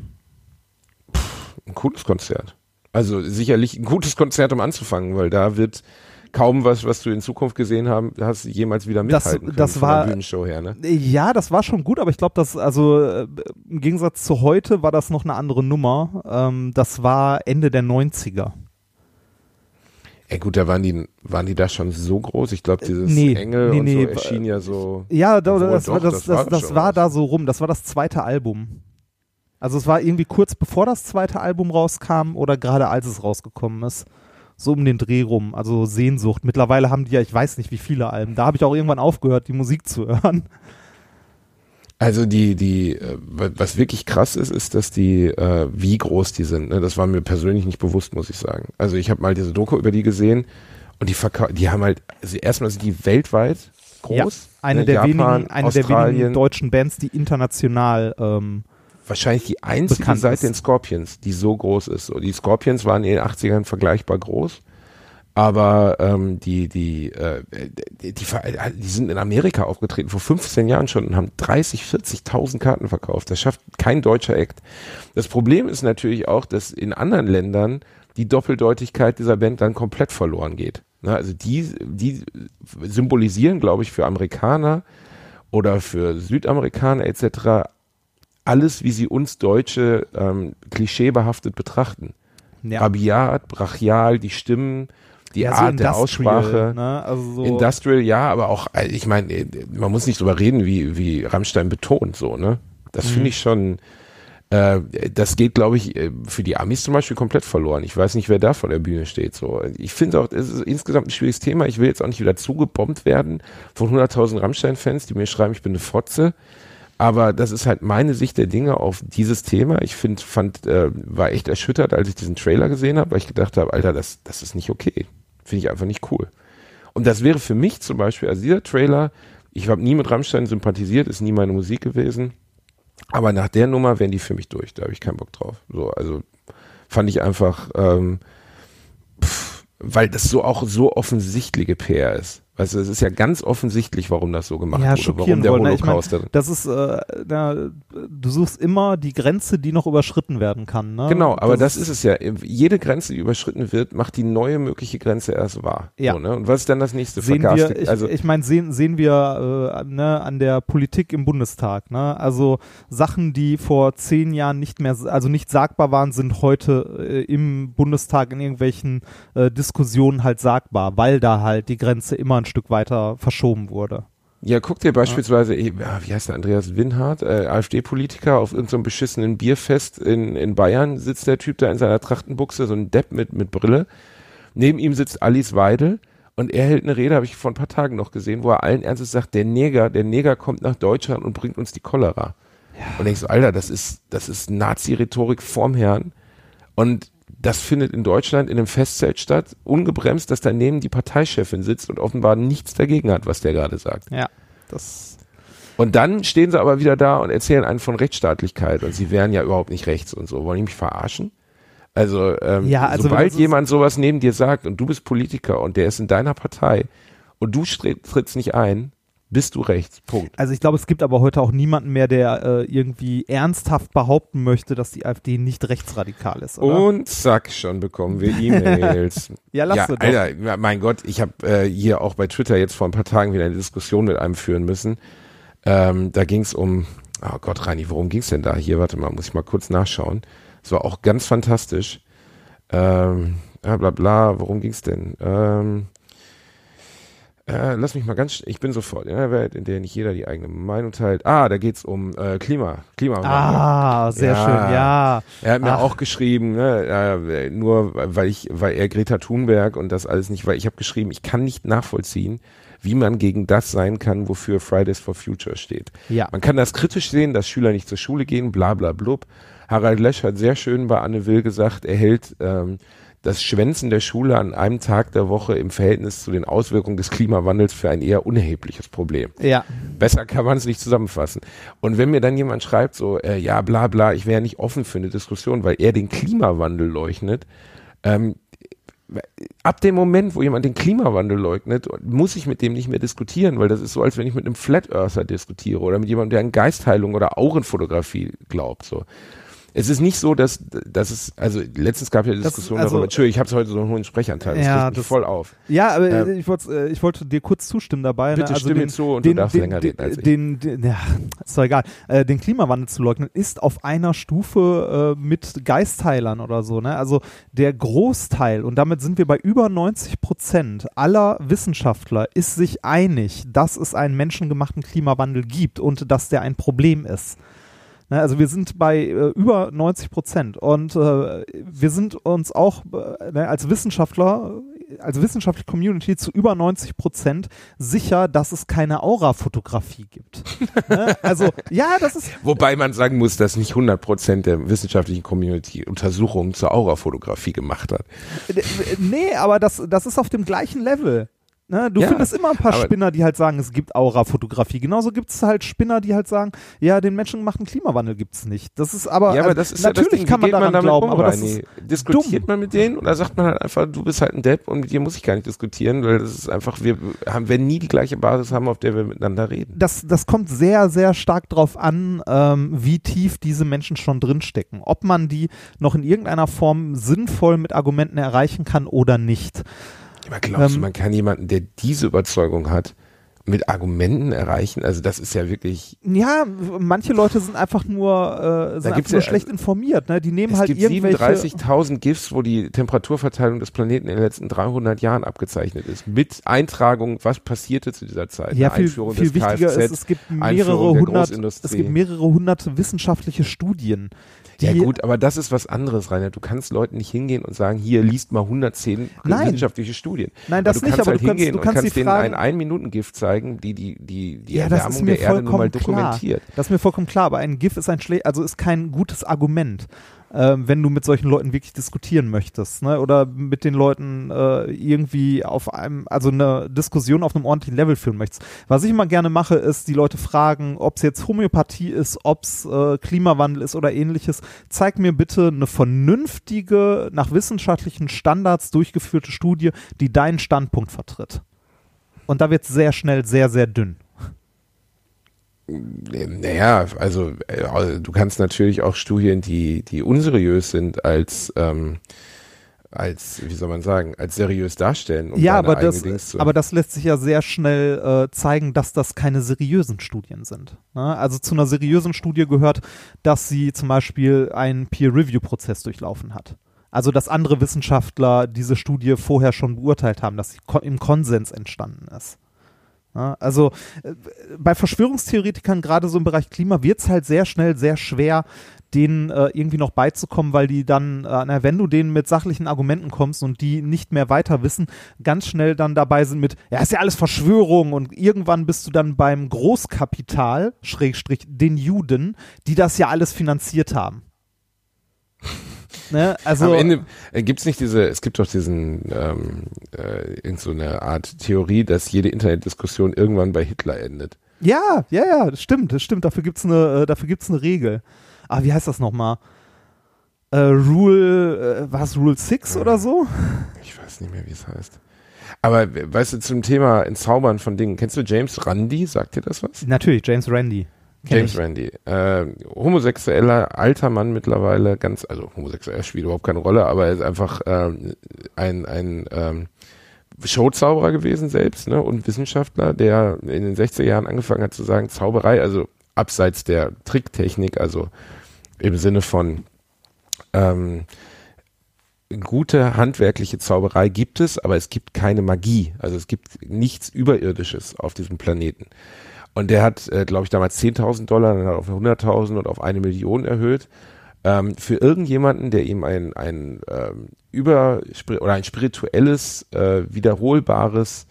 Ein cooles Konzert. Also sicherlich ein gutes Konzert, um anzufangen, weil da wird kaum was, was du in Zukunft gesehen haben, hast jemals wieder Das- mithalten können das war- Bühnenshow her. Ne? Ja, das war schon gut, aber ich glaube, dass, also äh, im Gegensatz zu heute war das noch eine andere Nummer. Ähm, das war Ende der 90er. Ja gut, da waren die, waren die da schon so groß. Ich glaube, dieses nee, Engel nee, und nee, so erschien ja so. Ja, da, das, doch, war, das, das das, war das, war was. da so rum. Das war das zweite Album. Also es war irgendwie kurz bevor das zweite Album rauskam oder gerade als es rausgekommen ist. So um den Dreh rum. Also Sehnsucht. Mittlerweile haben die ja, ich weiß nicht wie viele Alben. Da habe ich auch irgendwann aufgehört, die Musik zu hören. Also die, die, äh, wa- was wirklich krass ist, ist, dass die, äh, wie groß die sind. Ne? Das war mir persönlich nicht bewusst, muss ich sagen. Also ich habe mal diese Doku über die gesehen und die verkau die haben halt, also erstmal sind die weltweit groß. Ja, eine ne? der Japan, wenigen, eine der wenigen deutschen Bands, die international ähm, wahrscheinlich die einzige bekannt seit ist. den Scorpions, die so groß ist. So, die Scorpions waren in den 80ern vergleichbar groß. Aber ähm, die, die, äh, die, die, die sind in Amerika aufgetreten vor 15 Jahren schon und haben 30, 40.000 Karten verkauft. Das schafft kein deutscher Act. Das Problem ist natürlich auch, dass in anderen Ländern die Doppeldeutigkeit dieser Band dann komplett verloren geht. Ne, also die, die symbolisieren, glaube ich, für Amerikaner oder für Südamerikaner etc. alles, wie sie uns Deutsche ähm, klischeebehaftet betrachten. ja, Rabiat, brachial, die Stimmen, die ja, so Art der Industrial, Aussprache. Ne? Also so, Industrial, ja, aber auch, äh, ich meine, äh, man muss nicht drüber reden, wie, wie Rammstein betont, so, ne? Das Mhm. finde ich schon, äh, das geht, glaube ich, äh, für die Amis zum Beispiel komplett verloren. Ich weiß nicht, wer da vor der Bühne steht, so. Ich finde auch, es ist insgesamt ein schwieriges Thema. Ich will jetzt auch nicht wieder zugebombt werden von 100.000 Rammstein-Fans, die mir schreiben, ich bin eine Fotze. Aber das ist halt meine Sicht der Dinge auf dieses Thema. Ich finde, fand, äh, war echt erschüttert, als ich diesen Trailer gesehen habe, weil ich gedacht habe, Alter, das, das ist nicht okay. Finde ich einfach nicht cool. Und das wäre für mich zum Beispiel, also dieser Trailer, ich habe nie mit Rammstein sympathisiert, ist nie meine Musik gewesen. Aber nach der Nummer wären die für mich durch. Da habe ich keinen Bock drauf. So, also fand ich einfach, ähm, pff, weil das so auch so offensichtliche PR ist. Weißt du, es ist ja ganz offensichtlich, warum das so gemacht ja, wurde, warum der wollen. ne? Ich mein, Holocaust das ist, äh, na, du suchst immer die Grenze, die noch überschritten werden kann. Ne? Genau, aber das, ist es ja. Jede Grenze, die überschritten wird, macht die neue mögliche Grenze erst wahr. Ja. So, ne? Und was ist dann das nächste? sehen wir, ich, also, ich meine, sehen, sehen wir äh, ne, an der Politik im Bundestag. Ne? Also Sachen, die vor zehn Jahren nicht mehr, also nicht sagbar waren, sind heute äh, im Bundestag in irgendwelchen äh, Diskussionen halt sagbar, weil da halt die Grenze immer ein Stück weiter verschoben wurde. Ja, guck dir beispielsweise, ja, wie heißt der, Andreas Winhardt, äh, AfD-Politiker, auf irgendeinem beschissenen Bierfest in, in Bayern sitzt der Typ da in seiner Trachtenbuchse, so ein Depp mit, mit Brille. Neben ihm sitzt Alice Weidel und er hält eine Rede, habe ich vor ein paar Tagen noch gesehen, wo er allen Ernstes sagt, der Neger, der Neger kommt nach Deutschland und bringt uns die Cholera. Und ich so, Alter, das ist, das ist Nazi-Rhetorik vorm Herrn. Und das findet in Deutschland in einem Festzelt statt, ungebremst, dass daneben die Parteichefin sitzt und offenbar nichts dagegen hat, was der gerade sagt. Ja, das Und dann stehen sie aber wieder da und erzählen einen von Rechtsstaatlichkeit und sie wären ja überhaupt nicht rechts und so. Wollen die mich verarschen? Also, ähm, Ja, also sobald jemand sowas neben dir sagt und du bist Politiker und der ist in deiner Partei und du trittst nicht ein, bist du rechts. Punkt. Also ich glaube, es gibt aber heute auch niemanden mehr, der äh, irgendwie ernsthaft behaupten möchte, dass die AfD nicht rechtsradikal ist, oder? Und zack, schon bekommen wir E-Mails. Ja, lass ja, doch. Alter, mein Gott, ich habe äh, hier auch bei Twitter jetzt vor ein paar Tagen wieder eine Diskussion mit einem führen müssen. Ähm, da ging es um, oh Gott, Rani, worum ging es denn da? Hier, warte mal, muss ich mal kurz nachschauen. Es war auch ganz fantastisch. Ähm, bla bla, worum ging es denn? Ähm, äh, lass mich mal ganz, ich bin sofort in einer Welt, in der nicht jeder die eigene Meinung teilt. Ah, da geht's um äh, Klima, Klimawandel. Ah, sehr Ja. schön, ja. Er hat mir Ach. auch geschrieben, ne, äh, nur weil ich, weil er Greta Thunberg und das alles nicht, weil ich habe geschrieben, ich kann nicht nachvollziehen, wie man gegen das sein kann, wofür Fridays for Future steht. Ja. Man kann das kritisch sehen, dass Schüler nicht zur Schule gehen, bla bla blub. Harald Lesch hat sehr schön bei Anne Will gesagt, er hält ähm, das Schwänzen der Schule an einem Tag der Woche im Verhältnis zu den Auswirkungen des Klimawandels für ein eher unerhebliches Problem. Ja. Besser kann man es nicht zusammenfassen. Und wenn mir dann jemand schreibt, so, äh, ja, bla bla, ich wäre nicht offen für eine Diskussion, weil er den Klimawandel leugnet, ähm, ab dem Moment, wo jemand den Klimawandel leugnet, muss ich mit dem nicht mehr diskutieren, weil das ist so, als wenn ich mit einem Flat Earther diskutiere oder mit jemandem, der an Geistheilung oder Aurenfotografie glaubt. So. Es ist nicht so, dass, dass es, also letztens gab ja die Das- Diskussion also- darüber, Entschuldigung, ich habe heute so einen hohen Sprechanteil, das Ja, das- voll auf. Ja, aber Ähm, ich, wollte, äh, ich wollte dir kurz zustimmen dabei. Bitte ne? also stimm mir den, zu und den, du darfst den, länger den, reden als ich. Den, den, ja, ist doch egal. Äh, den Klimawandel zu leugnen ist auf einer Stufe äh, mit Geistheilern oder so. Ne? Also der Großteil, und damit sind wir bei über 90 Prozent aller Wissenschaftler, ist sich einig, dass es einen menschengemachten Klimawandel gibt und dass der ein Problem ist. Ne, also wir sind bei äh, über 90 Prozent und äh, wir sind uns auch äh, ne, als Wissenschaftler, als wissenschaftliche Community zu über 90 Prozent sicher, dass es keine Aurafotografie gibt. ne? Also ja, das ist Wobei man sagen muss, dass nicht 100% der wissenschaftlichen Community Untersuchungen zur Aurafotografie gemacht hat. äh, nee, aber das, das ist auf dem gleichen Level. Ne, du Ja, findest immer ein paar Spinner, die halt sagen, es gibt Aurafotografie. Genauso gibt es halt Spinner, die halt sagen, ja, den menschengemachten Klimawandel gibt es nicht. Das ist aber, ja, aber das ist ja das natürlich Ding. kann man daran damit glauben, um, aber das ist Diskutiert dumm. man mit denen oder sagt man halt einfach, du bist halt ein Depp und mit dir muss ich gar nicht diskutieren, weil das ist einfach, wir haben, werden nie die gleiche Basis haben, auf der wir miteinander reden. das, das kommt sehr, sehr stark drauf an, ähm, wie tief diese Menschen schon drinstecken. Ob man die noch in irgendeiner Form sinnvoll mit Argumenten erreichen kann oder nicht. Aber glaubst du, Ähm, man kann jemanden, der diese Überzeugung hat, mit Argumenten erreichen? Also das ist ja wirklich, Ja, manche Leute sind einfach nur, äh, sind einfach nur ja- schlecht informiert. Ne? Die nehmen es halt gibt irgendwelche. 37.000 GIFs, wo die Temperaturverteilung des Planeten in den letzten 300 Jahren abgezeichnet ist. Mit Eintragung, was passierte zu dieser Zeit. Ja, viel, Einführung viel des wichtiger Kfz, ist, es gibt mehrere hundert, es gibt mehrere hundert wissenschaftliche Studien. Ja gut, aber das ist was anderes, Rainer. Du kannst Leuten nicht hingehen und sagen, hier liest mal 110 Nein. wissenschaftliche Studien. Nein, das du nicht, aber halt du kannst, hingehen du kannst und kannst denen Fragen, ein Ein-Minuten-Gift zeigen, die die, die, die Ja, Erwärmung der Erde nun mal vollkommen klar. dokumentiert. Das ist mir vollkommen klar, aber ein GIF ist ein schle also ist kein gutes Argument, ähm, wenn du mit solchen Leuten wirklich diskutieren möchtest, ne? Oder mit den Leuten äh, irgendwie auf einem, also eine Diskussion auf einem ordentlichen Level führen möchtest. Was ich immer gerne mache, ist die Leute fragen, ob es jetzt Homöopathie ist, ob es äh, Klimawandel ist oder ähnliches. Zeig mir bitte eine vernünftige, nach wissenschaftlichen Standards durchgeführte Studie, die deinen Standpunkt vertritt. Und da wird es sehr schnell sehr, sehr dünn. Naja, also äh, du kannst natürlich auch Studien, die, die unseriös sind, als, ähm, als, wie soll man sagen, als seriös darstellen. um ja, aber das, aber das lässt sich ja sehr schnell äh, zeigen, dass das keine seriösen Studien sind. Ne? Also zu einer seriösen Studie gehört, dass sie zum Beispiel einen Peer-Review-Prozess durchlaufen hat. Also dass andere Wissenschaftler diese Studie vorher schon beurteilt haben, dass sie im Konsens entstanden ist. Also äh, bei Verschwörungstheoretikern, gerade so im Bereich Klima, wird es halt sehr schnell sehr schwer, denen äh, irgendwie noch beizukommen, weil die dann, äh, na, wenn du denen mit sachlichen Argumenten kommst und die nicht mehr weiter wissen, ganz schnell dann dabei sind mit, ja, ist ja alles Verschwörung und irgendwann bist du dann beim Großkapital, Schrägstrich, den Juden, die das ja alles finanziert haben. Ne? Also, Am Ende äh, gibt's nicht diese, es gibt doch diesen, ähm, äh, irgend so eine Art Theorie, dass jede Internetdiskussion irgendwann bei Hitler endet. Ja, ja, ja, das stimmt, das stimmt. Dafür gibt's eine, äh, dafür gibt's eine Regel. Ah, wie heißt das nochmal? äh, Rule, äh, war es Rule 6 oder so? Ich weiß nicht mehr, wie es heißt. Aber weißt du, zum Thema Entzaubern von Dingen, kennst du James Randi? Sagt dir das was? Natürlich, James Randi. James ich. Randi. Äh, homosexueller, alter Mann mittlerweile, ganz, also homosexuell spielt überhaupt keine Rolle, aber er ist einfach ähm, ein, ein ähm, Showzauberer gewesen selbst ne, und Wissenschaftler, der in den 60er Jahren angefangen hat zu sagen, Zauberei, also abseits der Tricktechnik, also im Sinne von ähm, gute handwerkliche Zauberei gibt es, aber es gibt keine Magie. Also es gibt nichts Überirdisches auf diesem Planeten. Und der hat, äh, glaube ich, damals 10.000 Dollar, dann hat er auf 100.000 und auf eine Million erhöht. Ähm, für irgendjemanden, der ihm ein, ein ähm, über oder ein spirituelles, äh, wiederholbares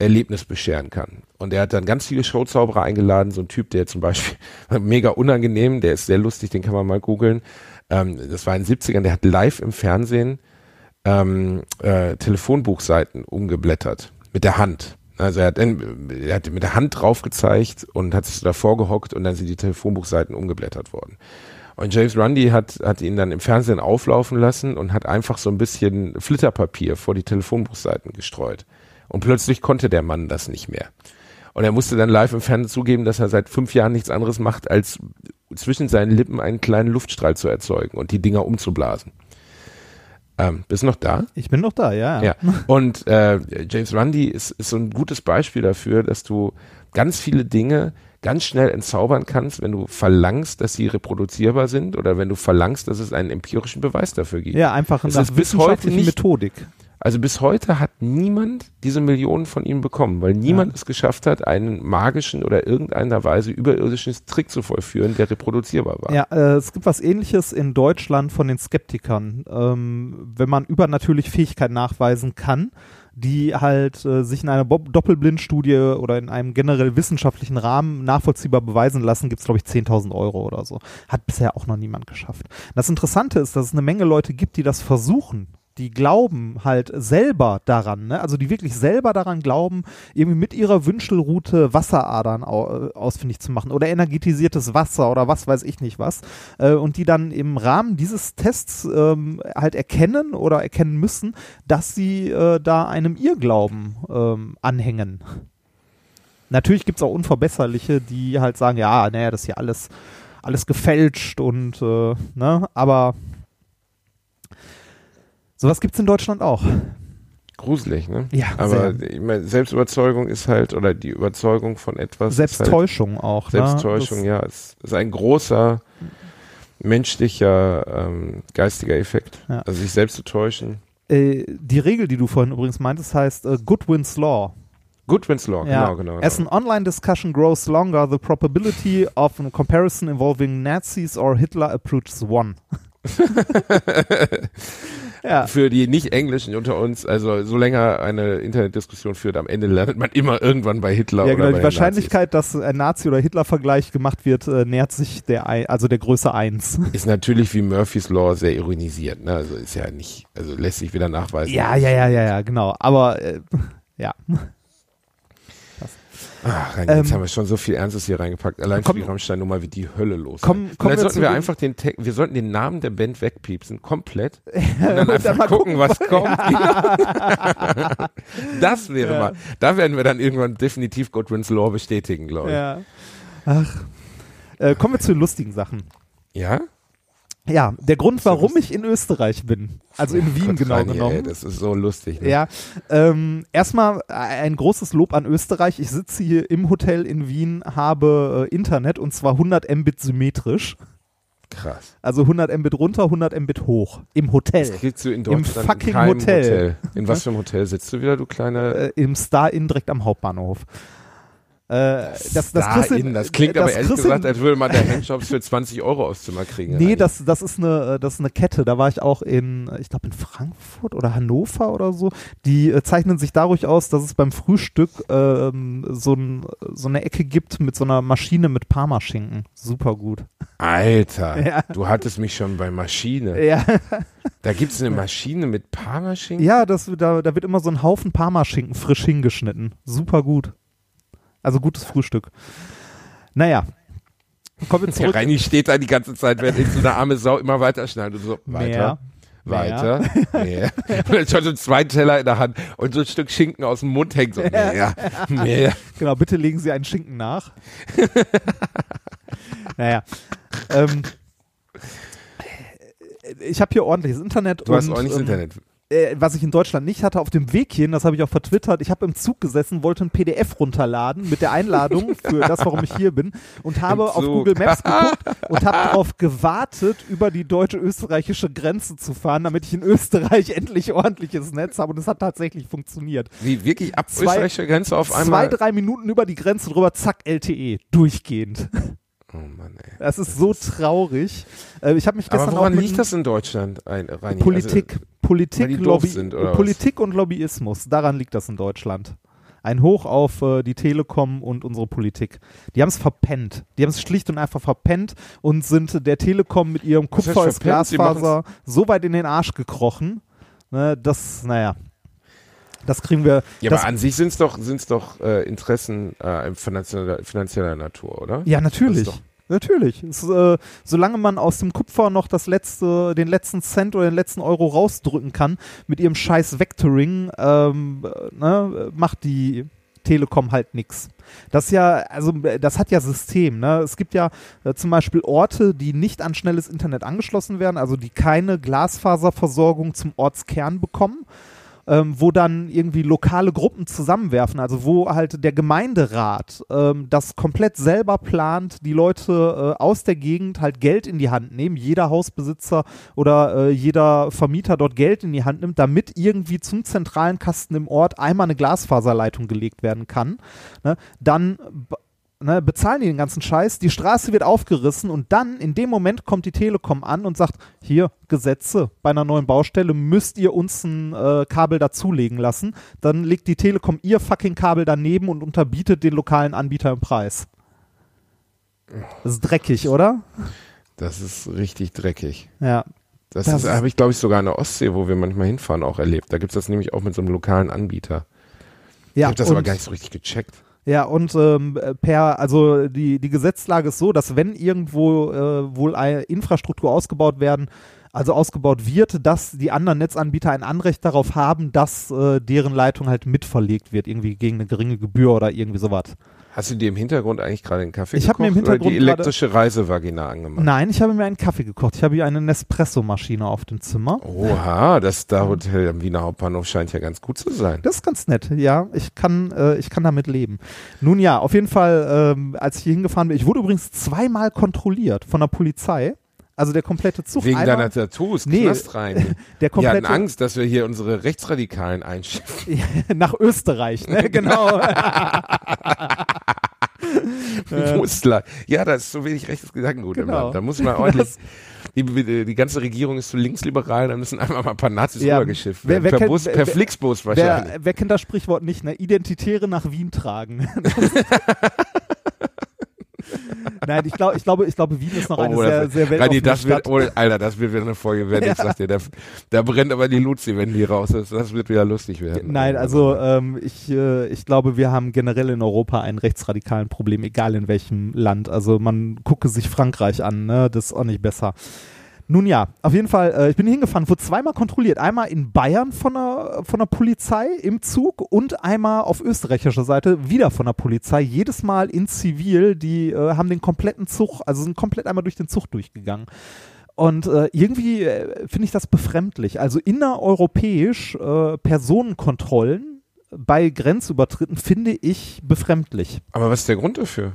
Erlebnis bescheren kann. Und er hat dann ganz viele Showzauberer eingeladen, so ein Typ, der zum Beispiel mega unangenehm, der ist sehr lustig, den kann man mal googeln. Ähm, das war in den 70ern, der hat live im Fernsehen ähm, äh, Telefonbuchseiten umgeblättert mit der Hand. Also er hat, er hat mit der Hand drauf gezeigt und hat sich davor gehockt und dann sind die Telefonbuchseiten umgeblättert worden. Und James Rundy hat, hat ihn dann im Fernsehen auflaufen lassen und hat einfach so ein bisschen Flitterpapier vor die Telefonbuchseiten gestreut. Und plötzlich konnte der Mann das nicht mehr. Und er musste dann live im Fernsehen zugeben, dass er seit fünf Jahren nichts anderes macht, als zwischen seinen Lippen einen kleinen Luftstrahl zu erzeugen und die Dinger umzublasen. Ähm, bist du noch da? Ich bin noch da, ja. Ja. Und äh, James Rundy ist, ist so ein gutes Beispiel dafür, dass du ganz viele Dinge ganz schnell entzaubern kannst, wenn du verlangst, dass sie reproduzierbar sind oder wenn du verlangst, dass es einen empirischen Beweis dafür gibt. Ja, einfach nach bis heute nicht- Methodik. Also bis heute hat niemand diese Millionen von ihm bekommen, weil niemand Ja. es geschafft hat, einen magischen oder irgendeiner Weise überirdischen Trick zu vollführen, der reproduzierbar war. Ja, äh, es gibt was ähnliches in Deutschland von den Skeptikern. Ähm, wenn man übernatürliche Fähigkeiten nachweisen kann, die halt äh, sich in einer Doppelblindstudie oder in einem generell wissenschaftlichen Rahmen nachvollziehbar beweisen lassen, gibt es, glaube ich, 10.000 Euro oder so. Hat bisher auch noch niemand geschafft. Das Interessante ist, dass es eine Menge Leute gibt, die das versuchen. Die glauben halt selber daran, ne? also die wirklich selber daran glauben, irgendwie mit ihrer Wünschelrute Wasseradern au äh, ausfindig zu machen oder energetisiertes Wasser oder was weiß ich nicht was. Äh, und die dann im Rahmen dieses Tests ähm, halt erkennen oder erkennen müssen, dass sie äh, da einem Irrglauben ähm, anhängen. Natürlich gibt es auch Unverbesserliche, die halt sagen, ja, naja, das ist ja alles, alles gefälscht und äh, ne, aber sowas gibt es in Deutschland auch. Gruselig, ne? Ja, Aber meine, Selbstüberzeugung ist halt, oder die Überzeugung von etwas. halt, Selbsttäuschung auch. Selbsttäuschung, ne? ja, ist, ist ein großer menschlicher ähm, geistiger Effekt. Ja. Also sich selbst zu täuschen. Äh, die Regel, die du vorhin übrigens meintest, heißt äh, Goodwin's Law. Goodwin's Law, Ja. genau, genau. As genau. an online discussion grows longer, the probability of a comparison involving Nazis or Hitler approaches one. ja. Für die Nicht-Englischen unter uns, also so länger eine Internetdiskussion führt, am Ende landet man immer irgendwann bei Hitler Ja, oder genau. bei Die Wahrscheinlichkeit, dass ein Nazi- oder Hitler-Vergleich gemacht wird, äh, nähert sich der, also der Größe 1. Nazis. Ist natürlich wie Murphy's Law sehr ironisiert, ne? Also ist ja nicht, also lässt sich wieder nachweisen. Ja, ja, ja, ja, ja, genau. Aber äh, ja. Ach, rein, jetzt Ähm, haben wir schon so viel Ernstes hier reingepackt. Allein komm- für die Rammstein-Nummer, wie die Hölle los. Komm- kommen Vielleicht wir sollten wir den- einfach den, Te wir sollten den Namen der Band wegpiepsen, komplett. Und dann Und einfach dann gucken, gucken, was kommt. das wäre Ja. mal, da werden wir dann irgendwann definitiv Godwin's Law bestätigen, glaube ich. ja. Ach. Äh, kommen wir zu lustigen Sachen. Ja? Ja, der Grund, warum ich in Österreich bin, also in Wien Gott, genau Reini, genommen. Ey, das ist so lustig. Ne? Ja, ähm, erstmal ein großes Lob an Österreich. Ich sitze hier im Hotel in Wien, habe äh, Internet und zwar 100 Mbit symmetrisch. Krass. Also 100 Mbit runter, 100 Mbit hoch. Im Hotel. Das kriegst du in Deutschland fucking in keinem Hotel. In was für einem Hotel sitzt du wieder, du kleiner Äh, Im Star Inn direkt am Hauptbahnhof. Äh, das, das, Star kriegst Inn? Das klingt das aber ehrlich du- gesagt, als würde man da Handjobs für 20 Euro aufs Zimmer kriegen. Nee, das, das, ist eine, äh, das ist eine Kette. Da war ich auch in, ich glaube in Frankfurt oder Hannover oder so. Die äh, zeichnen sich dadurch aus, dass es beim Frühstück ähm, so, ein, so eine Ecke gibt mit so einer Maschine mit Parmaschinken. Super gut. Alter, Ja. du hattest mich schon bei Maschine. Ja, Da gibt es eine Maschine mit Parmaschinken? ja das, da, da wird immer so ein Haufen Parmaschinken frisch hingeschnitten. Super gut. Also gutes Frühstück. Naja, Kommen wir Der zurück. Reini steht da die ganze Zeit, während ich so eine arme Sau immer weiter schneidet und so, weiter. Mehr. Weiter. Mehr. Und dann schon so zwei Teller in der Hand und so ein Stück Schinken aus dem Mund hängt so. Mehr. Mehr. Genau, bitte legen Sie einen Schinken nach. naja. Ähm, ich habe hier ordentliches Internet. Du hast und, auch nicht ähm, Internet. Äh, was ich in Deutschland nicht hatte, auf dem Weg hin, das habe ich auch vertwittert, ich habe im Zug gesessen, wollte ein PDF runterladen mit der Einladung für das, warum ich hier bin und habe auf. Google Maps geguckt und habe darauf gewartet, über die deutsche-österreichische Grenze zu fahren, damit ich in Österreich endlich ordentliches Netz habe und es hat tatsächlich funktioniert. Wie wirklich ab Zwei- österreichischer Grenze auf Zwei, einmal. drei Minuten über die Grenze drüber, zack, LTE, durchgehend. Oh Mann, ey. Das ist so traurig. Äh, ich habe mich gestern Aber woran liegt das in Deutschland, ein, Reini? Politik, Politik, die doof Lobby, sind, was? Politik und Lobbyismus. Daran liegt das in Deutschland. Ein Hoch auf äh, die Telekom und unsere Politik. Die haben es verpennt. Die haben es schlicht und einfach verpennt und sind der Telekom mit ihrem Kupfer als Glasfaser so weit in den Arsch gekrochen. Ne, das, naja. Das kriegen wir. Ja, aber an sich sind es doch, sind's doch äh, Interessen äh, finanzieller, finanzieller Natur, oder? Ja, natürlich. Natürlich. Es, äh, solange man aus dem Kupfer noch das letzte, den letzten Cent oder den letzten Euro rausdrücken kann, mit ihrem scheiß Vectoring, ähm, äh, ne, macht die Telekom halt nix. Das ja, also das hat ja System. Ne? Es gibt ja äh, zum Beispiel Orte, die nicht an schnelles Internet angeschlossen werden, also die keine Glasfaserversorgung zum Ortskern bekommen ähm, wo dann irgendwie lokale Gruppen zusammenwerfen, also wo halt der Gemeinderat ähm, das komplett selber plant, die Leute äh, aus der Gegend halt Geld in die Hand nehmen, jeder Hausbesitzer oder äh, jeder Vermieter dort Geld in die Hand nimmt, damit irgendwie zum zentralen Kasten im Ort einmal eine Glasfaserleitung gelegt werden kann. Ne? Dann ne, bezahlen die den ganzen Scheiß, die Straße wird aufgerissen und dann in dem Moment kommt die Telekom an und sagt, hier, Gesetze, bei einer neuen Baustelle müsst ihr uns ein äh, Kabel dazulegen lassen. Dann legt die Telekom ihr fucking Kabel daneben und unterbietet den lokalen Anbieter im Preis. Das ist dreckig, oder? Das ist richtig dreckig. Ja. Das, Das habe ich, glaube ich, sogar an der Ostsee, wo wir manchmal hinfahren, auch erlebt. Da gibt es das nämlich auch mit so einem lokalen Anbieter. ich Ja, habe das aber gar nicht so richtig gecheckt. Ja, und ähm, per, also die, die Gesetzlage ist so, dass wenn irgendwo äh, wohl eine Infrastruktur ausgebaut werden, also ausgebaut wird, dass die anderen Netzanbieter ein Anrecht darauf haben, dass äh, deren Leitung halt mitverlegt wird, irgendwie gegen eine geringe Gebühr oder irgendwie sowas. Hast du dir im Hintergrund eigentlich gerade einen Kaffee Ich hab mir im gekocht oder Hintergrund die elektrische Reisevagina angemacht? Nein, ich habe mir einen Kaffee gekocht. Ich habe hier eine Nespresso-Maschine auf dem Zimmer. Oha, das da Hotel am Wiener Hauptbahnhof scheint ja ganz gut zu sein. Das ist ganz nett, ja. Ich kann, äh, ich kann damit leben. Nun ja, auf jeden Fall, ähm, als ich hier hingefahren bin, ich wurde übrigens zweimal kontrolliert von der Polizei. Also der komplette Zug. Wegen deiner Tattoos, Nee, Knast rein. der Wir hatten komplette Angst, dass wir hier unsere Rechtsradikalen einschiffen. nach Österreich, ne? Genau. Mustler. Ja, da ist so wenig rechtes Gedankengut im Genau. Land. Da muss man ordentlich. Die, die, die ganze Regierung ist so linksliberal, da müssen einfach mal ein paar Nazis Ja, rübergeschifft wer- werden. wer per, kennt- Bus, wer- per wer- Flixbus wahrscheinlich. wer, wer kennt das Sprichwort nicht, ne? Identitäre nach Wien tragen. Nein, ich glaube, ich glaube, ich glaube, Wien ist noch eine Oh, sehr, das- sehr weltoffene das wird, Stadt. oh, Alter, das wird wieder eine Folge werden. Ich sag dir, da, da brennt aber die Luzi, wenn die raus ist. Das wird wieder lustig werden. Nein, also ähm, ich, äh, ich glaube, wir haben generell in Europa ein rechtsradikalen Problem, egal in welchem Land. Also man gucke sich Frankreich an, ne? das ist auch nicht besser. Nun ja, auf jeden Fall, äh, ich bin hingefahren, wurde zweimal kontrolliert. Einmal in Bayern von der, von der Polizei im Zug und einmal auf österreichischer Seite wieder von der Polizei. Jedes Mal in Zivil, die äh, haben den kompletten Zug, also sind komplett einmal durch den Zug durchgegangen. Und äh, irgendwie äh, finde ich das befremdlich. Also innereuropäisch äh, Personenkontrollen bei Grenzübertritten finde ich befremdlich. aber was ist der Grund dafür?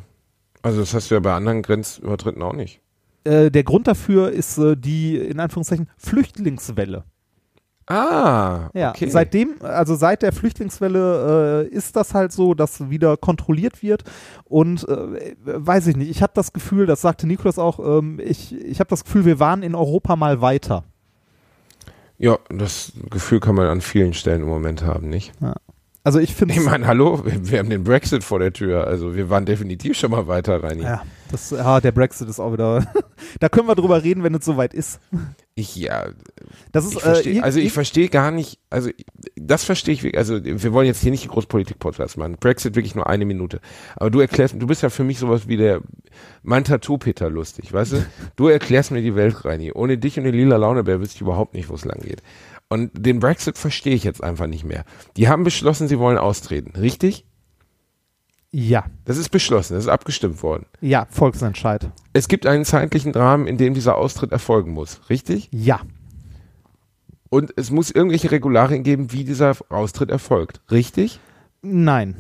Also das hast du ja bei anderen Grenzübertritten auch nicht. Äh, der Grund dafür ist äh, die, in Anführungszeichen, Flüchtlingswelle. Ah, Ja, okay. seitdem, also seit der Flüchtlingswelle äh, ist das halt so, dass wieder kontrolliert wird und äh, weiß ich nicht, ich habe das Gefühl, das sagte Niklas auch, ähm, ich, ich habe das Gefühl, wir waren in Europa mal weiter. ja, das Gefühl kann man an vielen Stellen im Moment haben, nicht? Also ich finde Ich meine, hallo, wir haben den Brexit vor der Tür. Also wir waren definitiv schon mal weiter rein. Ja, das, ja, der Brexit ist auch wieder. da können wir drüber reden, wenn es soweit ist. Ich, ja, Das ist, Ich versteh, äh, also ich ihr- verstehe gar nicht, also das verstehe ich wirklich, also wir wollen jetzt hier nicht Großpolitik-Podcast machen. Brexit wirklich nur eine Minute. Aber du erklärst, du bist ja für mich sowas wie der, mein Tattoo-Peter lustig, weißt du? Du erklärst mir die Welt, Reini. Ohne dich und den lila Launebär wüsste ich überhaupt nicht, wo es lang geht. Und den Brexit verstehe ich jetzt einfach nicht mehr. Die haben beschlossen, sie wollen austreten, richtig? ja, Das ist beschlossen, das ist abgestimmt worden. ja, Volksentscheid. Es gibt einen zeitlichen Rahmen, in dem dieser Austritt erfolgen muss, richtig? Ja, Und es muss irgendwelche Regularien geben, wie dieser Austritt erfolgt, richtig? nein.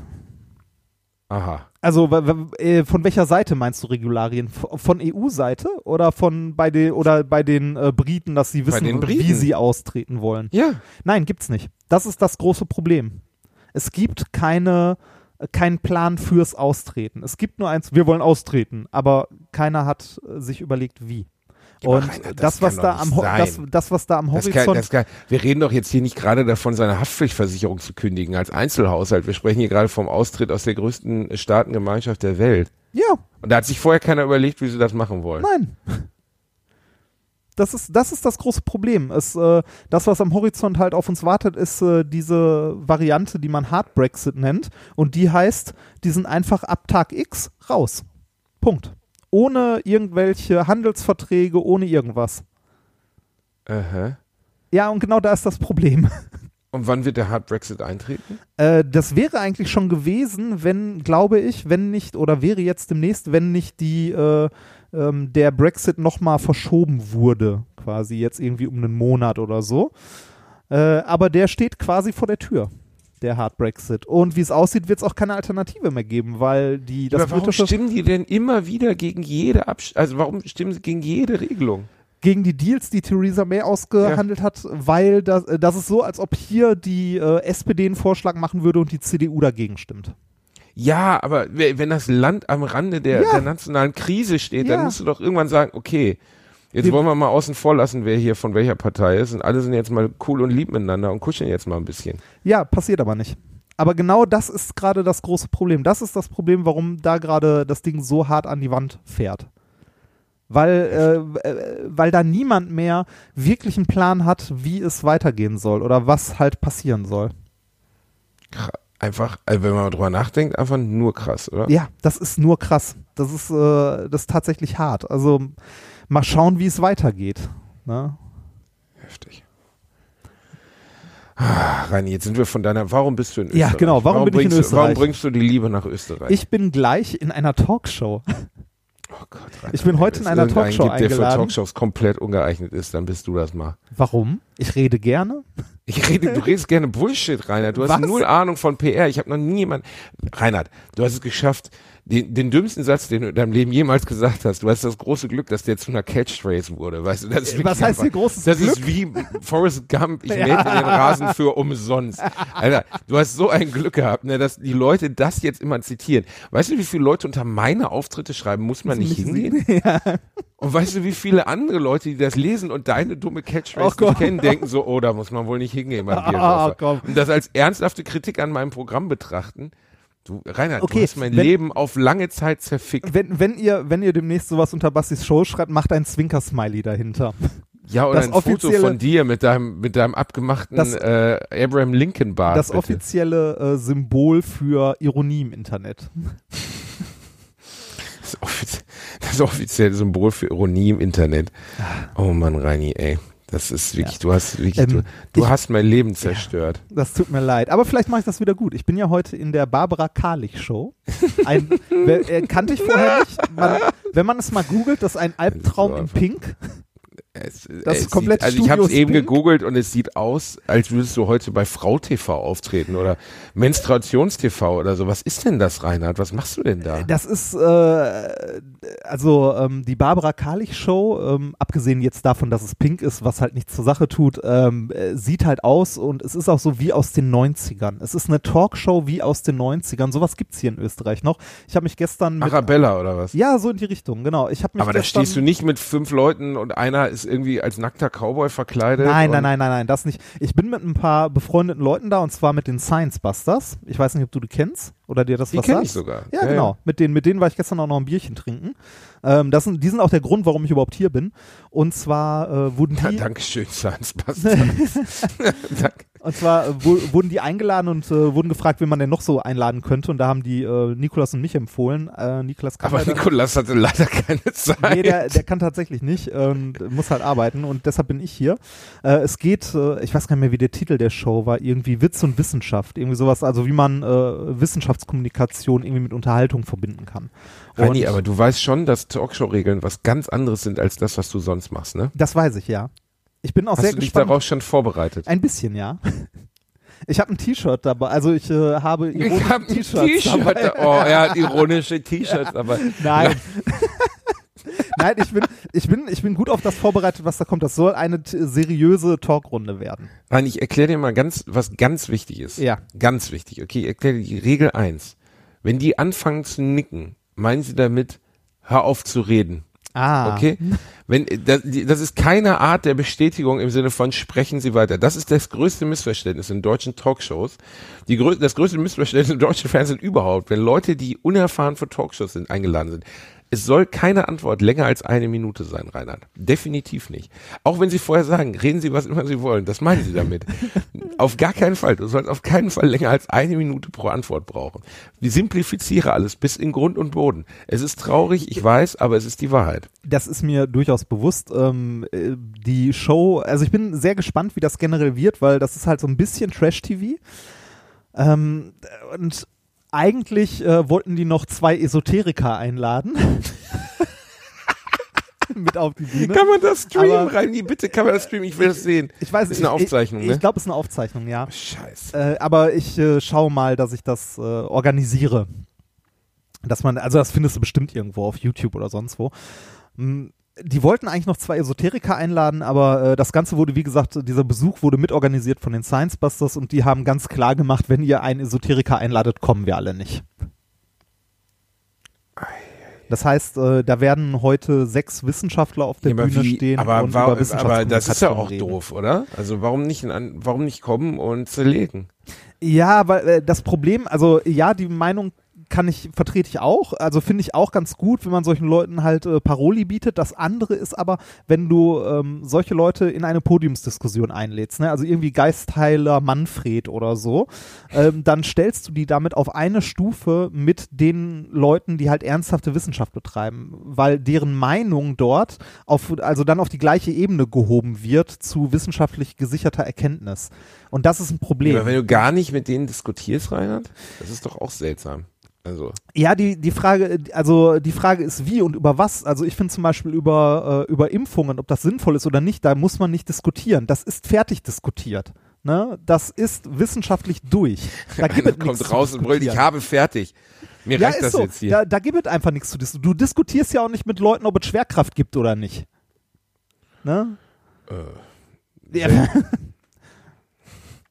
Aha. Also äh, von welcher Seite meinst du Regularien? Von EU-Seite oder von bei den oder bei den äh, Briten, dass sie wissen, wie sie austreten wollen? Ja. Nein, gibt's nicht. Das ist das große Problem. Es gibt keine äh, keinen Plan fürs Austreten. Es gibt nur eins, wir wollen austreten, aber keiner hat äh, sich überlegt, wie. Und Rainer, das das, was da am das, das, was da am Horizont kann, kann, wir reden doch jetzt hier nicht gerade davon, seine Haftpflichtversicherung zu kündigen als Einzelhaushalt. Wir sprechen hier gerade vom Austritt aus der größten Staatengemeinschaft der Welt. Ja, Und da hat sich vorher keiner überlegt, wie sie das machen wollen. Nein. Das ist, das ist das große Problem. Es, äh, das, was am Horizont halt auf uns wartet, ist äh, diese Variante, die man Hard Brexit nennt. Und die heißt, die sind einfach ab Tag X raus. Punkt. Ohne irgendwelche Handelsverträge, ohne irgendwas. Aha. Ja, und genau da ist das Problem. Und wann wird der Hard Brexit eintreten? Äh, das wäre eigentlich schon gewesen, wenn, glaube ich, wenn nicht, oder wäre jetzt demnächst, wenn nicht die, äh, ähm, der Brexit nochmal verschoben wurde, quasi jetzt irgendwie um einen Monat oder so. Äh, aber der steht quasi vor der Tür, der Hard Brexit. Und wie es aussieht, wird es auch keine Alternative mehr geben, weil die, das Aber warum britische, stimmen die denn immer wieder gegen jede Absch also warum stimmen sie gegen jede Regelung? gegen die Deals, die Theresa May ausgehandelt hat, weil das, äh, das ist so, als ob hier die äh, SPD einen Vorschlag machen würde und die CDU dagegen stimmt. Ja, aber we- wenn das Land am Rande der, Ja. der nationalen Krise steht, Ja. dann musst du doch irgendwann sagen, okay, jetzt wollen wir mal außen vor lassen, wer hier von welcher Partei ist und alle sind jetzt mal cool und lieb miteinander und kuscheln jetzt mal ein bisschen. Ja, passiert aber nicht. Aber genau das ist gerade das große Problem. Das ist das Problem, warum da gerade das Ding so hart an die Wand fährt. Weil, äh, äh, weil da niemand mehr wirklich einen Plan hat, wie es weitergehen soll oder was halt passieren soll. Einfach, also wenn man drüber nachdenkt, einfach nur krass, oder? Ja, das ist nur krass. Das ist, äh, das ist tatsächlich hart. Also mal schauen, wie es weitergeht. Ne? Heftig. Ah, Reini, jetzt sind wir von deiner, warum bist du in Ja, Österreich? genau, warum bin ich in bringst du- Warum Österreich? bringst du die Liebe nach Österreich? Ich bin gleich in einer Talkshow. oh Gott, Reini, ich bin heute in einer Talkshow gibt, der für eingeladen. Talkshows komplett ungeeignet ist, dann bist du das mal. Warum? Ich rede gerne. Ich rede, du redest gerne Bullshit, Reinhard. Du hast Was? null Ahnung von PR. Ich habe noch nie jemand. Reinhard, du hast es geschafft, den, den dümmsten Satz, den du in deinem Leben jemals gesagt hast. Du hast das große Glück, dass der zu einer Catchphrase wurde. Weißt du, das ist wirklich Was heißt hier großes Das Glück? ist wie Forrest Gump. Ich mähte den Rasen für umsonst. Alter, du hast so ein Glück gehabt, ne, dass die Leute das jetzt immer zitieren. Weißt du, wie viele Leute unter meine Auftritte schreiben, muss man nicht hingehen? Und weißt du, wie viele andere Leute, die das lesen und deine dumme Oh Catchphrase nicht kennen, denken so, oh, da muss man wohl nicht hingehen beim Biersofa. komm. Und das als ernsthafte Kritik an meinem Programm betrachten. Du, Reinhard, Okay, du hast mein wenn- Leben auf lange Zeit zerfickt. Wenn, wenn, ihr, wenn ihr demnächst sowas unter Bastis Show schreibt, macht ein Zwinker-Smiley dahinter. Ja, oder das ein Foto offizielle- von dir mit deinem, mit deinem abgemachten Das- äh, Abraham Lincoln Bart. Das bitte. offizielle äh, Symbol für Ironie im Internet. Das, offiz das offizielle Symbol für Ironie im Internet. Oh Mann, Reini, ey. Das ist wirklich, du hast wirklich, Ähm, du, du ich- hast mein Leben zerstört. Das tut mir leid. Aber vielleicht mache ich das wieder gut. Ich bin ja heute in der Barbara Karlich Show. Ein, wer, äh, kannte ich vorher nicht. Man, wenn man es mal googelt, das ist ein Albtraum Das in Pink. Es, Das es komplette sieht, also ich habe es eben gegoogelt und es sieht aus, als würdest du heute bei Frau TV auftreten oder Menstruations-TV oder so. Was ist denn das, Reinhard? Was machst du denn da? Das ist, äh, also ähm, die Barbara Karlich Show, ähm, abgesehen jetzt davon, dass es pink ist, was halt nichts zur Sache tut, ähm, äh, sieht halt aus und es ist auch so wie aus den 90ern. Es ist eine Talkshow wie aus den 90ern. Sowas gibt's hier in Österreich noch. Ich habe mich gestern mit, Arabella oder was? ja, so in die Richtung, genau. Ich habe mich Aber da stehst du nicht mit fünf Leuten und einer ist irgendwie als nackter Cowboy verkleidet? Nein, nein, nein, nein, nein, das nicht. Ich bin mit ein paar befreundeten Leuten da und zwar mit den Science Busters. Ich weiß nicht, ob du die kennst oder dir das Die was kenne sagt. ich sogar. Ja, genau. Mit denen, mit denen war ich gestern auch noch ein Bierchen trinken. Ähm, das sind, die sind auch der Grund, warum ich überhaupt hier bin. Und zwar äh, wurden Ja, die, Dankeschön, Science Buster. Danke. Und zwar äh, wo, wurden die eingeladen und äh, wurden gefragt, wen man denn noch so einladen könnte. Und da haben die äh, Nikolas und mich empfohlen. Äh, Niklas kann Aber leider- Nikolas hatte leider keine Zeit. Nee, der, der kann tatsächlich nicht und muss halt arbeiten und deshalb bin ich hier. Äh, es geht, äh, ich weiß gar nicht mehr, wie der Titel der Show war, irgendwie Witz und Wissenschaft, irgendwie sowas, also wie man äh, Wissenschaftskommunikation irgendwie mit Unterhaltung verbinden kann. Reini, aber du weißt schon, dass Talkshow-Regeln was ganz anderes sind als das, was du sonst machst, ne? das weiß ich, ja. Ich bin auch Hast sehr du dich gespannt. darauf schon vorbereitet? Ein bisschen, ja. Ich habe ein T-Shirt dabei, also ich äh, habe ironische hab ein T-Shirts dabei. T-Shirt. Oh, er hat ironische T-Shirts, aber Nein. Nein, ich bin, ich, bin, ich bin gut auf das vorbereitet, was da kommt. Das soll eine seriöse Talkrunde werden. Nein, ich erkläre dir mal ganz, was ganz wichtig ist. Ja. Ganz wichtig. Okay, ich erkläre dir die Regel eins. Wenn die anfangen zu nicken, meinen sie damit, hör auf zu reden. Ah. Okay? Wenn, das, die- das ist keine Art der Bestätigung im Sinne von sprechen Sie weiter. Das ist das größte Missverständnis in deutschen Talkshows. Die, grö- das größte Missverständnis im deutschen Fernsehen überhaupt, wenn Leute, die unerfahren für Talkshows sind, eingeladen sind. Es soll keine Antwort länger als eine Minute sein, Reinhard. Definitiv nicht. Auch wenn Sie vorher sagen, reden Sie, was immer Sie wollen. Das meinen Sie damit. auf gar keinen Fall. Du sollst auf keinen Fall länger als eine Minute pro Antwort brauchen. Ich simplifiziere alles bis in Grund und Boden. Es ist traurig, ich weiß, aber es ist die Wahrheit. Das ist mir durchaus bewusst. Ähm, äh, die Show, also ich bin sehr gespannt, wie das generell wird, weil das ist halt so ein bisschen Trash-TV. Ähm, und eigentlich äh, wollten die noch zwei Esoteriker einladen. Mit auf die Bühne. Kann man das streamen, Reini? Bitte kann man das streamen? Ich will das sehen. Ich weiß Ist eine ich- Aufzeichnung, Ich, ne? ich glaube, es ist eine Aufzeichnung, ja. Scheiße. Äh, aber ich äh, schaue mal, dass ich das äh, organisiere. Dass man, also das findest du bestimmt irgendwo auf YouTube oder sonst wo. Mm, Die wollten eigentlich noch zwei Esoteriker einladen, aber äh, das Ganze wurde, wie gesagt, dieser Besuch wurde mitorganisiert von den Science Busters und die haben ganz klar gemacht, wenn ihr einen Esoteriker einladet, kommen wir alle nicht. Das heißt, äh, da werden heute sechs Wissenschaftler auf der Ja, Bühne wie- stehen aber, und wa- über aber das ist ja auch reden. doof, oder? Also warum nicht, in warum nicht kommen und zerlegen? Ja, weil äh, das Problem, also ja, die Meinung kann ich, vertrete ich auch. Also finde ich auch ganz gut, wenn man solchen Leuten halt äh, Paroli bietet. Das andere ist aber, wenn du ähm, solche Leute in eine Podiumsdiskussion einlädst, ne? also irgendwie Geistheiler Manfred oder so, ähm, dann stellst du die damit auf eine Stufe mit den Leuten, die halt ernsthafte Wissenschaft betreiben, weil deren Meinung dort auf, also dann auf die gleiche Ebene gehoben wird zu wissenschaftlich gesicherter Erkenntnis. Und das ist ein Problem. Aber wenn du gar nicht mit denen diskutierst, Reinhard, das ist doch auch seltsam. Also, Ja, die, die Frage, also die Frage ist wie und über was. Also ich finde zum Beispiel über, äh, über Impfungen, ob das sinnvoll ist oder nicht, da muss man nicht diskutieren. Das ist fertig diskutiert. Ne? Das ist wissenschaftlich durch. Da gibt es kommt raus und brüllt, ich habe fertig. Mir ja, reicht das so. jetzt hier. Da, da gibt es einfach nichts zu diskutieren. Du diskutierst ja auch nicht mit Leuten, ob es Schwerkraft gibt oder nicht. Ne? Äh, Ja.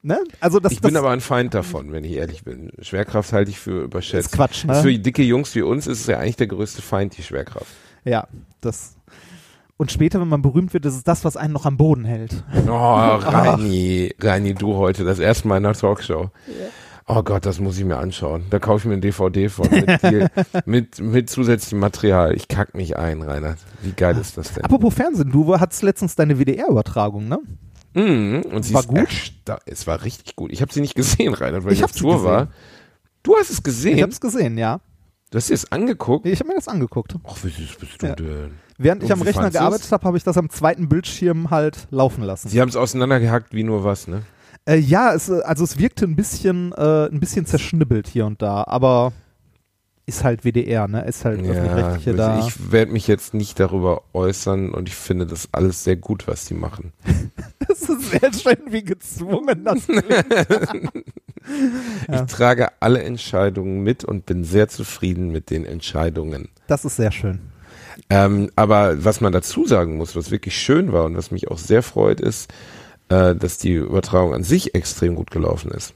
ne? Also das, ich das bin aber ein Feind davon, wenn ich ehrlich bin. Schwerkraft halte ich für überschätzt. ist Quatsch, ne? Für dicke Jungs wie uns ist es ja eigentlich der größte Feind, die Schwerkraft. Ja, das. Und später, wenn man berühmt wird, ist es das, was einen noch am Boden hält. Oh, Reini, Reini, du heute, das erste Mal in einer Talkshow. Oh Gott, das muss ich mir anschauen. Da kaufe ich mir ein DVD von mit, viel, mit, mit zusätzlichem Material. Ich kack mich ein, Reinhard. Wie geil ist das denn? Apropos Fernsehen, du hattest letztens deine WDR-Übertragung, ne? Mhm, und sie War gut? Es war richtig gut. Ich habe sie nicht gesehen, Reinhard, weil Ich ich, auf Tour gesehen. war. Du hast es gesehen? Ich hab's gesehen, ja. du hast dir das angeguckt? Ich habe mir das angeguckt. Ach, wie süß bist du Ja. denn? Während ich am Rechner gearbeitet habe, habe ich das am zweiten Bildschirm halt laufen lassen. Sie haben es auseinandergehackt wie nur was, ne? Äh, ja, es, äh, also es wirkte ein bisschen, äh, ein bisschen zerschnibbelt hier und da, aber ist halt WDR, ne? Ist halt öffentlich-rechtliche gut, da. ich werde mich jetzt nicht darüber äußern und ich finde das alles sehr gut, was die machen. Das ist sehr schön, wie gezwungen das klingt. Ja. Ich trage alle Entscheidungen mit und bin sehr zufrieden mit den Entscheidungen. Das ist sehr schön. Ähm, aber was man dazu sagen muss, was wirklich schön war und was mich auch sehr freut, ist, äh, dass die Übertragung an sich extrem gut gelaufen ist.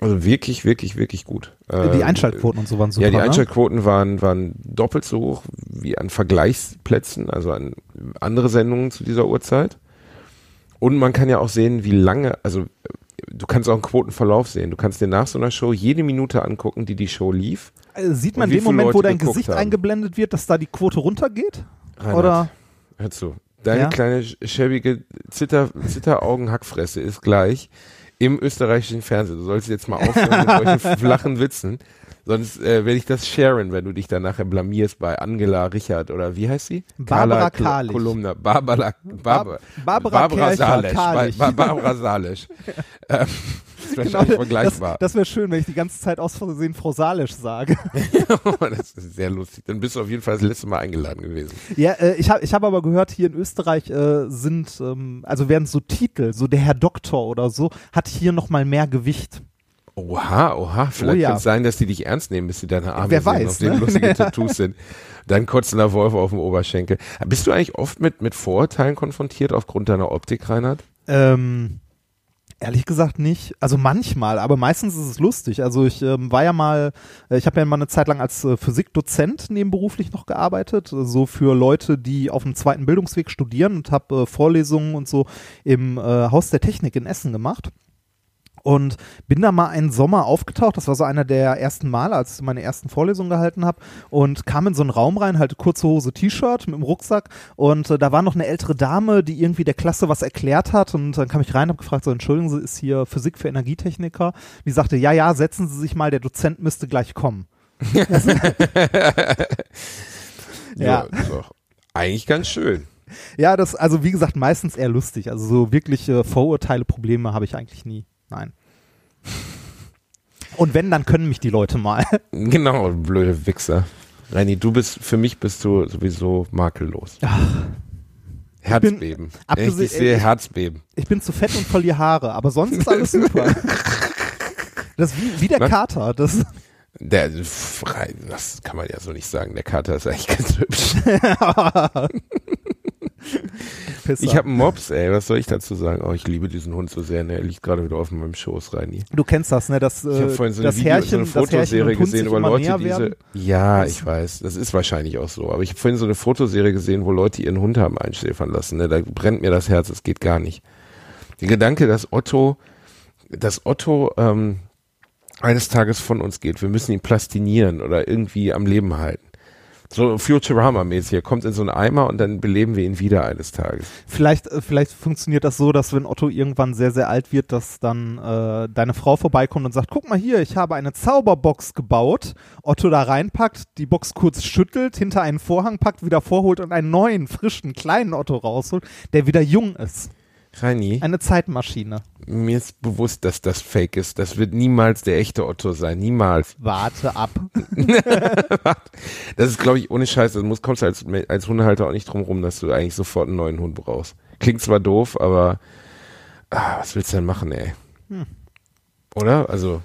Also wirklich, wirklich, wirklich gut. Die Einschaltquoten und so waren super. ja, die ne? Einschaltquoten waren, waren doppelt so hoch wie an Vergleichsplätzen, also an andere Sendungen zu dieser Uhrzeit. Und man kann ja auch sehen, wie lange, also du kannst auch einen Quotenverlauf sehen. Du kannst dir nach so einer Show jede Minute angucken, die die Show lief. Äh, Sieht man in dem Moment, wo Leute dein geguckt Gesicht haben. eingeblendet wird, dass da die Quote runtergeht? Reinhard, Oder? Hör zu. Deine Ja? kleine schäbige Zitter, Zitteraugen-Hackfresse ist gleich im österreichischen Fernsehen. Du sollst jetzt mal aufhören mit solchen flachen Witzen. Sonst äh, werde ich das sharen, wenn du dich dann nachher blamierst bei Angela Richard oder wie heißt sie? Barbara Karlich. Kolumna. Barbara, Barbara, Barbara Barbara Salisch. Barbara Salisch. ähm, ist wahrscheinlich Genau, das, vergleichbar. das wäre schön, wenn ich die ganze Zeit aus Versehen Frau Salisch sage. das ist sehr lustig. Dann bist du auf jeden Fall das letzte Mal eingeladen gewesen. Ja, äh, ich habe ich hab aber gehört, hier in Österreich äh, sind, ähm, also werden so Titel, so der Herr Doktor oder so, hat hier nochmal mehr Gewicht. Oha, oha. Vielleicht Oh ja. kann es sein, dass die dich ernst nehmen, bis sie deine Arme Wer sehen, weiß, auf denen ne? lustige Tattoos sind. Dann kotzender Wolf auf dem Oberschenkel. Bist du eigentlich oft mit, mit Vorurteilen konfrontiert aufgrund deiner Optik, Reinhard? Ähm, ehrlich gesagt nicht. Also manchmal, aber meistens ist es lustig. Also ich ähm, war ja mal, äh, ich habe ja mal eine Zeit lang als äh, Physikdozent nebenberuflich noch gearbeitet, äh, so für Leute, die auf dem zweiten Bildungsweg studieren und habe äh, Vorlesungen und so im äh, Haus der Technik in Essen gemacht. Und bin da mal einen Sommer aufgetaucht, das war so einer der ersten Male, als ich meine ersten Vorlesungen gehalten habe und kam in so einen Raum rein, halt kurze Hose, T-Shirt mit dem Rucksack und äh, da war noch eine ältere Dame, die irgendwie der Klasse was erklärt hat und dann kam ich rein und habe gefragt, so entschuldigen Sie, ist hier Physik für Energietechniker? Die sagte, ja, ja, setzen Sie sich mal, der Dozent müsste gleich kommen. Ja. ist doch eigentlich ganz schön. Ja, das, also wie gesagt, meistens eher lustig, also so wirkliche Vorurteile, Probleme habe ich eigentlich nie. Nein. Und wenn, dann können mich die Leute mal. Genau, blöde Wichser. Reini, du bist, für mich bist du sowieso makellos. Herzbeben. abgesehen- ich sehe ich- Herzbeben. Ich bin zu fett und verliere Haare, aber sonst ist alles super. Das ist wie, wie der Was? Kater. Das, Der, das kann man ja so nicht sagen. Der Kater ist eigentlich ganz hübsch. Ich habe einen Mops, ey. Was soll ich dazu sagen? Oh, ich liebe diesen Hund so sehr. Ne? Er liegt gerade wieder auf meinem Schoß, Reini. du kennst das, ne? Das, Ich habe äh, vorhin so das Video, Herrchen, so eine Fotoserie gesehen immer Leute, werden. diese. Ja, ich weiß. Das ist wahrscheinlich auch so. Aber ich habe vorhin so eine Fotoserie gesehen, wo Leute ihren Hund haben einschläfern lassen. Ne? Da brennt mir das Herz. Das geht gar nicht. Der Gedanke, dass Otto, dass Otto ähm, eines Tages von uns geht. Wir müssen ihn plastinieren oder irgendwie am Leben halten. So Futurama-mäßig. Er kommt in so einen Eimer und dann beleben wir ihn wieder eines Tages. Vielleicht, äh, vielleicht funktioniert das so, dass wenn Otto irgendwann sehr, sehr alt wird, dass dann äh, deine Frau vorbeikommt und sagt, guck mal hier, ich habe eine Zauberbox gebaut. Otto da reinpackt, die Box kurz schüttelt, hinter einen Vorhang packt, wieder vorholt und einen neuen, frischen, kleinen Otto rausholt, der wieder jung ist. Reini, Eine Zeitmaschine. mir ist bewusst, dass das Fake ist. Das wird niemals der echte Otto sein. Niemals. Warte ab. Das ist, glaube ich, ohne Scheiß. Das muss, kommst du als, als Hundehalter auch nicht drum rum, dass du eigentlich sofort einen neuen Hund brauchst. Klingt zwar doof, aber ah, was willst du denn machen, ey? Hm. Oder? Also,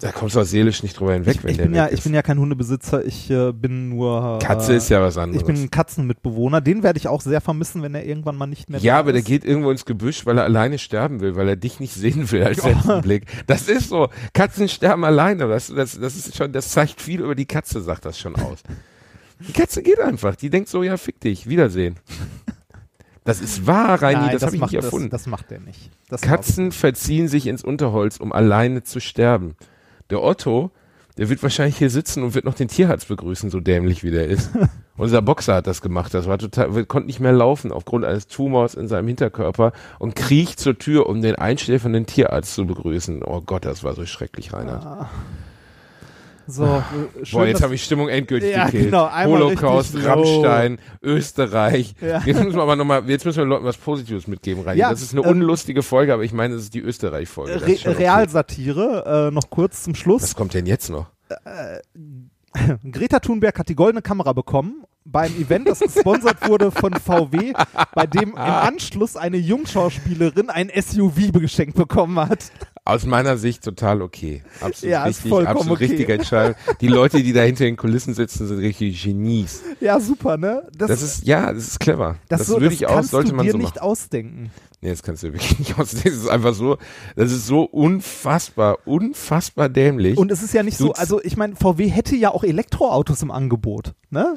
da kommst du auch seelisch nicht drüber hinweg, Ich, wenn ich, der bin ja, weg ich ist. bin ja kein Hundebesitzer, ich äh, bin nur. Äh, Katze ist ja was anderes. Ich bin ein Katzenmitbewohner. Den werde ich auch sehr vermissen, wenn er irgendwann mal nicht mehr ja, aber der ist. geht irgendwo ins Gebüsch, weil er alleine sterben will, weil er dich nicht sehen will als letzten Blick. Das ist so. Katzen sterben alleine. Das, das, das ist schon, das zeigt viel über die Katze, sagt das schon aus. Die Katze geht einfach. Die denkt so, ja, fick dich, Wiedersehen. Das ist wahr, Reini, Nein, das habe ich nicht erfunden. Das, das macht er nicht. Das Katzen verziehen sich ins Unterholz, um alleine zu sterben. Der Otto, der wird wahrscheinlich hier sitzen und wird noch den Tierarzt begrüßen, so dämlich wie der ist. Unser Boxer hat das gemacht. Das war total, konnte nicht mehr laufen aufgrund eines Tumors in seinem Hinterkörper und kriecht zur Tür, um den einschläfernden Tierarzt zu begrüßen. Oh Gott, das war so schrecklich, Reinhard. So, äh, schön, Boah, jetzt habe ich Stimmung endgültig Ja, gekillt. genau, Holocaust, low. Rammstein, Österreich. Ja. Jetzt müssen wir aber nochmal, jetzt müssen wir Leuten was Positives mitgeben, Reini. Ja, das ist eine ähm, unlustige Folge, aber ich meine, das ist die Österreich-Folge. Re okay. Realsatire, äh, noch kurz zum Schluss. Was kommt denn jetzt noch? Greta Thunberg hat die goldene Kamera bekommen beim Event, das gesponsert wurde von VW, bei dem im Anschluss eine Jungschauspielerin ein SUV geschenkt bekommen hat. Aus meiner Sicht total okay. Absolut Ja, ist richtig, absolut okay. richtige Entscheidung. Die Leute, die da hinter den Kulissen sitzen, sind richtig Genies. Ja, super, ne? Das ist, ja, das ist clever. Das, so, würde ich kannst sollte du man dir so nicht machen. ausdenken. Nee, das kannst du wirklich nicht ausdenken. Das ist einfach so, das ist so unfassbar, unfassbar dämlich. Und es ist ja nicht so, Du- also ich meine, VW hätte ja auch Elektroautos im Angebot, ne?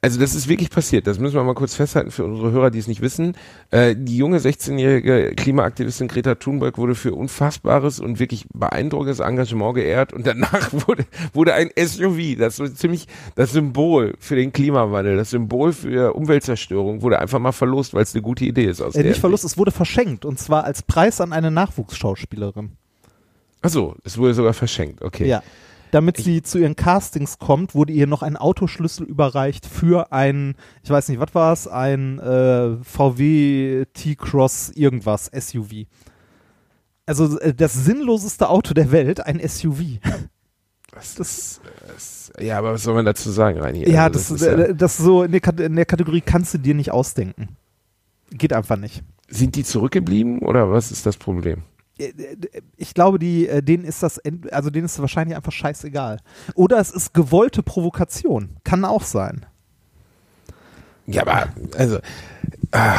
Also das ist wirklich passiert. Das müssen wir mal kurz festhalten für unsere Hörer, die es nicht wissen. Äh, die junge 16-jährige Klimaaktivistin Greta Thunberg wurde für unfassbares und wirklich beeindruckendes Engagement geehrt und danach wurde, wurde ein SUV, das so ziemlich das Symbol für den Klimawandel, das Symbol für Umweltzerstörung, wurde einfach mal verlost, weil es eine gute Idee ist. Aus Äh, nicht Verlust, es wurde verschenkt und zwar als Preis an eine Nachwuchsschauspielerin. Achso, es wurde sogar verschenkt, okay. Ja. Damit sie zu ihren Castings kommt, wurde ihr noch ein Autoschlüssel überreicht für ein, ich weiß nicht, was war es, ein äh, VW T-Cross irgendwas, SUV. Also äh, das sinnloseste Auto der Welt, ein SUV. Das ist, das, ja, aber was soll man dazu sagen, Reini? ja, Also das, ist äh, das so in der, in der Kategorie kannst du dir nicht ausdenken. Geht einfach nicht. Sind die zurückgeblieben oder was ist das Problem? Äh, Ich glaube, die, äh, denen ist das, also denen ist wahrscheinlich einfach scheißegal. Oder es ist gewollte Provokation. Kann auch sein. Ja, aber, also, ah,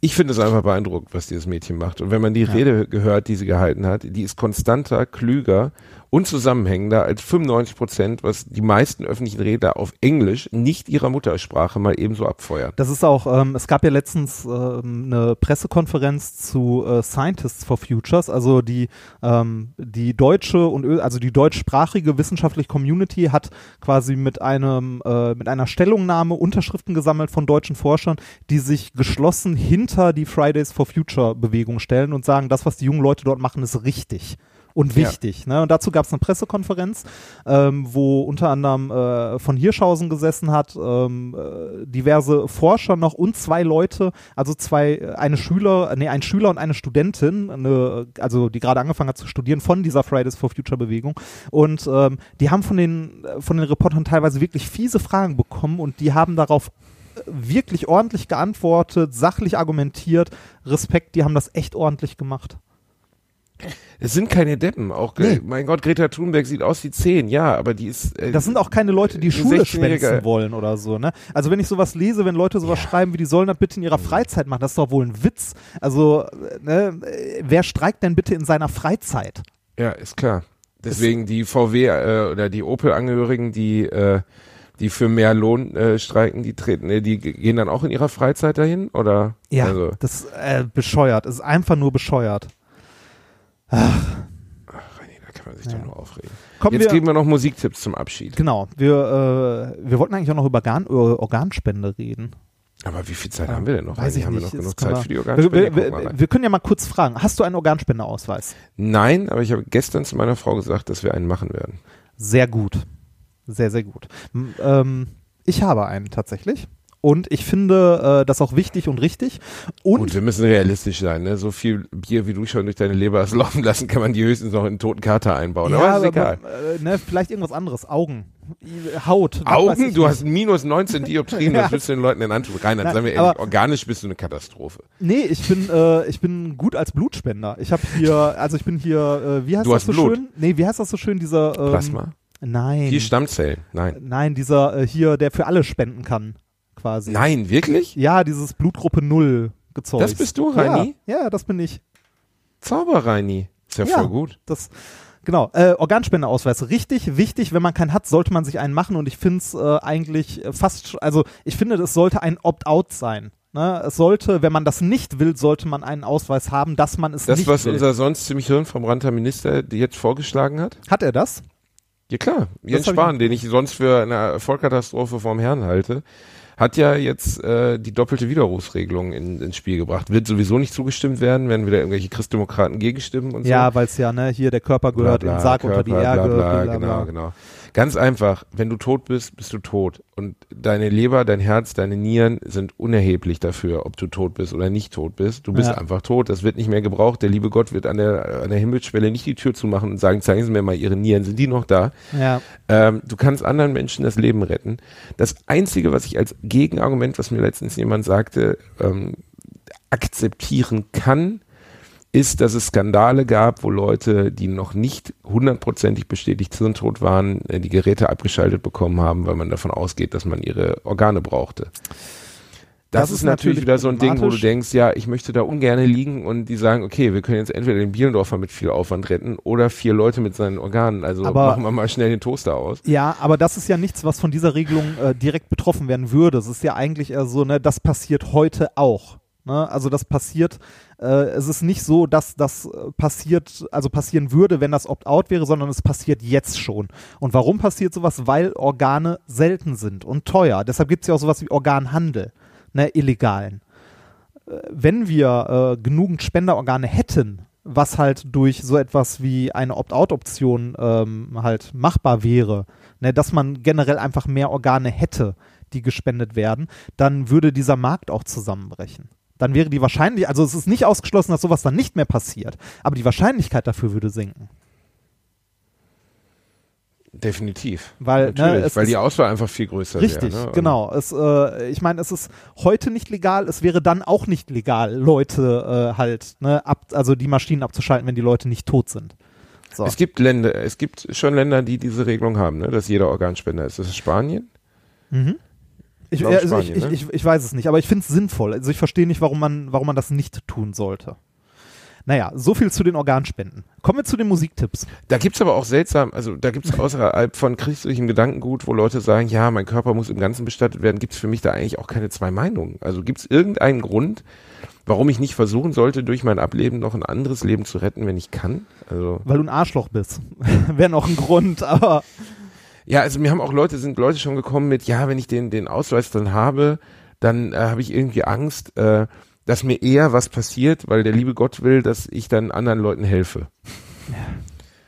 ich finde es einfach beeindruckend, was dieses Mädchen macht. Und wenn man die Rede gehört, die sie gehalten hat, die ist konstanter, klüger und zusammenhängender als 95 Prozent, was die meisten öffentlichen Redner auf Englisch, nicht ihrer Muttersprache, mal ebenso abfeuern. Das ist auch, ähm, es gab ja letztens ähm, eine Pressekonferenz zu äh, Scientists for Futures, also die, ähm, die deutsche und also die deutschsprachige wissenschaftliche Community hat quasi mit einem, äh, mit einer Stellungnahme Unterschriften gesammelt von deutschen Forschern, die sich geschlossen hinter die Fridays for Future Bewegung stellen und sagen, das, was die jungen Leute dort machen, ist richtig. Und Ja. wichtig. Ne? Und dazu gab es eine Pressekonferenz, ähm, wo unter anderem äh, von Hirschhausen gesessen hat, ähm, äh, diverse Forscher noch und zwei Leute, also zwei, äh, eine Schüler, nee, ein Schüler und eine Studentin, eine, also die gerade angefangen hat zu studieren von dieser Fridays for Future Bewegung. Und ähm, die haben von den, äh, von den Reportern teilweise wirklich fiese Fragen bekommen und die haben darauf wirklich ordentlich geantwortet, sachlich argumentiert. Respekt, die haben das echt ordentlich gemacht. Es sind keine Deppen. Auch, Nee. äh, mein Gott, Greta Thunberg sieht aus wie zehn, ja, aber die ist. Äh, Das sind auch keine Leute, die Schule 16-Jähriger schwänzen wollen oder so, ne? Also wenn ich sowas lese, wenn Leute sowas schreiben, wie die sollen das bitte in ihrer Freizeit machen, das ist doch wohl ein Witz. Also, äh, ne, äh, wer streikt denn bitte in seiner Freizeit? Ja, ist klar. Deswegen die VW äh, oder die Opel-Angehörigen, die äh, die für mehr Lohn äh, streiken, die treten, äh, die gehen dann auch in ihrer Freizeit dahin oder? Ja, Also, das ist äh, bescheuert. Es ist einfach nur bescheuert. Reini, da kann man sich Ja. doch nur aufregen. Kommen Jetzt wir, geben wir noch Musiktipps zum Abschied. genau, wir, äh, wir wollten eigentlich auch noch über Organ, über Organspende reden. Aber wie viel Zeit haben wir denn noch? Weiß Reini? ich haben nicht. wir noch genug können Zeit für die wir, Organspende? wir, wir, wir können ja mal kurz fragen, hast du einen Organspendeausweis? Nein, aber ich habe gestern zu meiner Frau gesagt, dass wir einen machen werden. Sehr gut. Sehr, sehr gut. Ähm, ich habe einen tatsächlich. Und ich finde äh, das auch wichtig und richtig. Und Gut, wir müssen realistisch sein. Ne? So viel Bier, wie du schon durch deine Leber hast laufen lassen, kann man die höchstens noch in einen toten Kater einbauen. aber ist egal. äh, ne, vielleicht irgendwas anderes. Augen. Haut. Augen, du nicht. hast minus 19 Dioptrien, Ja. das willst du den Leuten in Antun rein. Dann sagen wir ehrlich, aber- organisch bist du eine Katastrophe. Nee, ich bin, äh, ich bin gut als Blutspender. Ich habe hier, also ich bin hier, äh, wie heißt Du das so Blut. schön? Nee, wie heißt das so schön, dieser ähm, Plasma. Nein. Vier Stammzellen. Nein. Nein, dieser äh, hier, der für alle spenden kann, quasi. Nein, wirklich? Ja, dieses Blutgruppe Null gezeugt. Das bist du, Reini? Ja, ja, das bin ich. Zauberreini. Ist ja, Ja. voll gut. Das, genau, äh, Organspendeausweis, richtig wichtig. Wenn man keinen hat, sollte man sich einen machen und ich finde es äh, eigentlich fast, also ich finde, es sollte ein Opt-out sein. Ne? Es sollte, wenn man das nicht will, sollte man einen Ausweis haben, dass man es Das, nicht was will. unser sonst ziemlich hirnverbrannter Minister jetzt vorgeschlagen hat? hat er das? Ja klar, Jens hab ich Spahn, den ich sonst für eine Vollkatastrophe vorm Herrn halte, hat ja jetzt äh, die doppelte Widerrufsregelung in, ins Spiel gebracht. Wird sowieso nicht zugestimmt werden, wenn wieder irgendwelche Christdemokraten gegenstimmen und so. Ja, weil es ja, ne, hier der Körper gehört Bla, bla, Sarg unter die Körper, Erde. Bla, bla, bla, genau, genau. Ganz einfach, wenn du tot bist, bist du tot. Und deine Leber, dein Herz, deine Nieren sind unerheblich dafür, ob du tot bist oder nicht tot bist. Du bist Ja. einfach tot. Das wird nicht mehr gebraucht. Der liebe Gott wird an der, an der Himmelsschwelle nicht die Tür zumachen und sagen, zeigen Sie mir mal Ihre Nieren. Sind die noch da? Ja, Ähm, du kannst anderen Menschen das Leben retten. Das Einzige, was ich als Gegenargument, was mir letztens jemand sagte, ähm, akzeptieren kann, ist, dass es Skandale gab, wo Leute, die noch nicht hundertprozentig bestätigt hirntot waren, äh, die Geräte abgeschaltet bekommen haben, weil man davon ausgeht, dass man ihre Organe brauchte. Das, Das ist ist natürlich natürlich wieder so ein Ding, wo du denkst, ja, ich möchte da ungern liegen und die sagen, okay, wir können jetzt entweder den Bielendorfer mit viel Aufwand retten oder vier Leute mit seinen Organen. Also Aber- machen wir mal schnell den Toaster aus. Ja, aber das ist ja nichts, was von dieser Regelung äh, direkt betroffen werden würde. Es ist ja eigentlich eher so, ne, das passiert heute auch. Ne? Also das passiert, äh, es ist nicht so, dass das äh, passiert, also passieren würde, wenn das Opt-out wäre, sondern es passiert jetzt schon. Und warum passiert sowas? Weil Organe selten sind und teuer. Deshalb gibt es ja auch sowas wie Organhandel, ne, illegalen. Äh, Wenn wir äh, genügend Spenderorgane hätten, was halt durch so etwas wie eine Opt-out-Option ähm, halt machbar wäre, ne, dass man generell einfach mehr Organe hätte, die gespendet werden, dann würde dieser Markt auch zusammenbrechen. Dann wäre die Wahrscheinlichkeit, also es ist nicht ausgeschlossen, dass sowas dann nicht mehr passiert, aber die Wahrscheinlichkeit dafür würde sinken. Definitiv. Weil, ne, weil die Auswahl einfach viel größer Richtig, wäre. Ne? genau. Es, äh, ich meine, es ist heute nicht legal, es wäre dann auch nicht legal, Leute äh, halt, ne, ab, also die Maschinen abzuschalten, wenn die Leute nicht tot sind. So. Es gibt Länder, es gibt schon Länder, die diese Regelung haben, ne? dass jeder Organspender ist. Das ist Spanien. Mhm. Ich, also Spanien, ich, ne? ich, ich, weiß es nicht, aber ich finde es sinnvoll. Also ich verstehe nicht, warum man, warum man das nicht tun sollte. Naja, so viel zu den Organspenden. Kommen wir zu den Musiktipps. Da gibt's aber auch seltsam, also da gibt's außerhalb von christlichem Gedankengut, wo Leute sagen, ja, mein Körper muss im Ganzen bestattet werden, gibt's für mich da eigentlich auch keine zwei Meinungen. Also gibt's irgendeinen Grund, warum ich nicht versuchen sollte, durch mein Ableben noch ein anderes Leben zu retten, wenn ich kann? Also Weil du ein Arschloch bist. Wäre noch ein Grund, aber ja, also mir haben auch Leute, sind Leute schon gekommen mit, ja, wenn ich den, den Ausweis dann habe, dann äh, habe ich irgendwie Angst, äh, dass mir eher was passiert, weil der liebe Gott will, dass ich dann anderen Leuten helfe.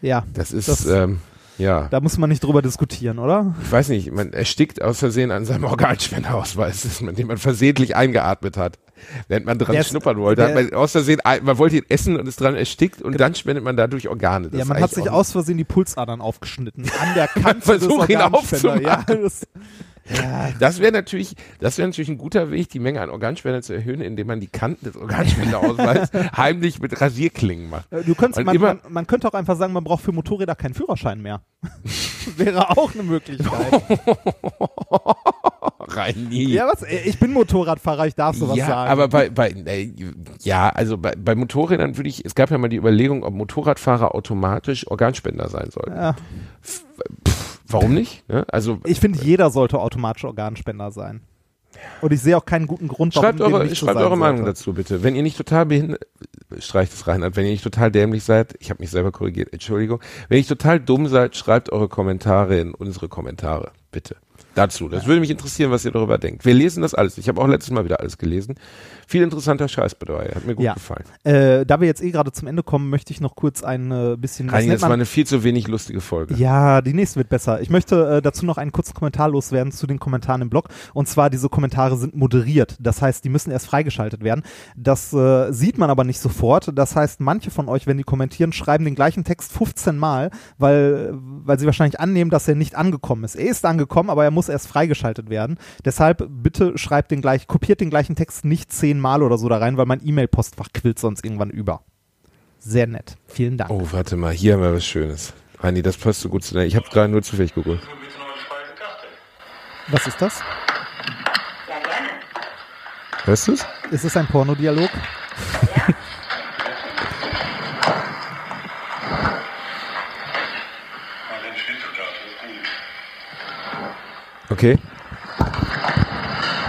ja, Das ist, Das- ähm, ja. da muss man nicht drüber diskutieren, oder? ich weiß nicht, man erstickt aus Versehen an seinem Organspenderausweis, das man- den man versehentlich eingeatmet hat. Während man dran Der schnuppern wollte, hat man aus Versehen, man wollte ihn essen und ist dran erstickt und dann spendet man dadurch Organe. Das ja, man hat sich aus Versehen die Pulsadern aufgeschnitten. An der Kante des ihn Organspender. Ja, aufzumachen. das, ja, Das wäre natürlich, das wäre natürlich ein guter Weg, die Menge an Organspender zu erhöhen, indem man die Kanten des Organspenderausweises heimlich mit Rasierklingen macht. Äh, Du könntest, man, man, man könnte auch einfach sagen, man braucht für Motorräder keinen Führerschein mehr. Wäre auch eine Möglichkeit. Rein nie. ja, was? Äh, Ich bin Motorradfahrer, ich darf sowas ja, sagen. aber bei, bei äh, ja, also bei, bei Motorrädern würde ich, es gab ja mal die Überlegung, ob Motorradfahrer automatisch Organspender sein sollten. ja, Warum nicht? Ne? Also ich finde, jeder sollte automatisch Organspender sein. Und ich sehe auch keinen guten Grund, warum schreibt dem eure, nicht schreibt eure Meinung sollte. dazu bitte. Wenn ihr nicht total behindert, streicht es Reinhard, wenn ihr nicht total dämlich seid, ich habe mich selber korrigiert, Entschuldigung, wenn ihr total dumm seid, schreibt eure Kommentare in unsere Kommentare, bitte. Dazu. Das würde mich interessieren, was ihr darüber denkt. Wir lesen das alles. Ich habe auch letztes Mal wieder alles gelesen. Viel interessanter Scheiß dabei. Hat mir gut Ja. gefallen. Äh, da wir jetzt eh gerade zum Ende kommen, möchte ich noch kurz ein äh, bisschen. nennt das war eine viel zu wenig lustige Folge. Ja, die nächste wird besser. Ich möchte äh, dazu noch einen kurzen Kommentar loswerden zu den Kommentaren im Blog. Und zwar, diese Kommentare sind moderiert. Das heißt, die müssen erst freigeschaltet werden. Das äh, sieht man aber nicht sofort. Das heißt, manche von euch, wenn die kommentieren, schreiben den gleichen Text 15 Mal, weil, weil sie wahrscheinlich annehmen, dass er nicht angekommen ist. Er ist angekommen, aber er muss erst freigeschaltet werden. Deshalb bitte schreibt den gleich, kopiert den gleichen Text nicht 10 Mal oder so da rein, weil mein E-Mail-Postfach quillt sonst irgendwann über. Sehr nett. Vielen Dank. Oh, warte mal, hier haben wir was Schönes. Reini, das passt so gut zu dir. Ich habe gerade nur zufällig gegoogelt. Was ist das? Ja, gerne. Hörst du's? Ist es ein Pornodialog? Okay.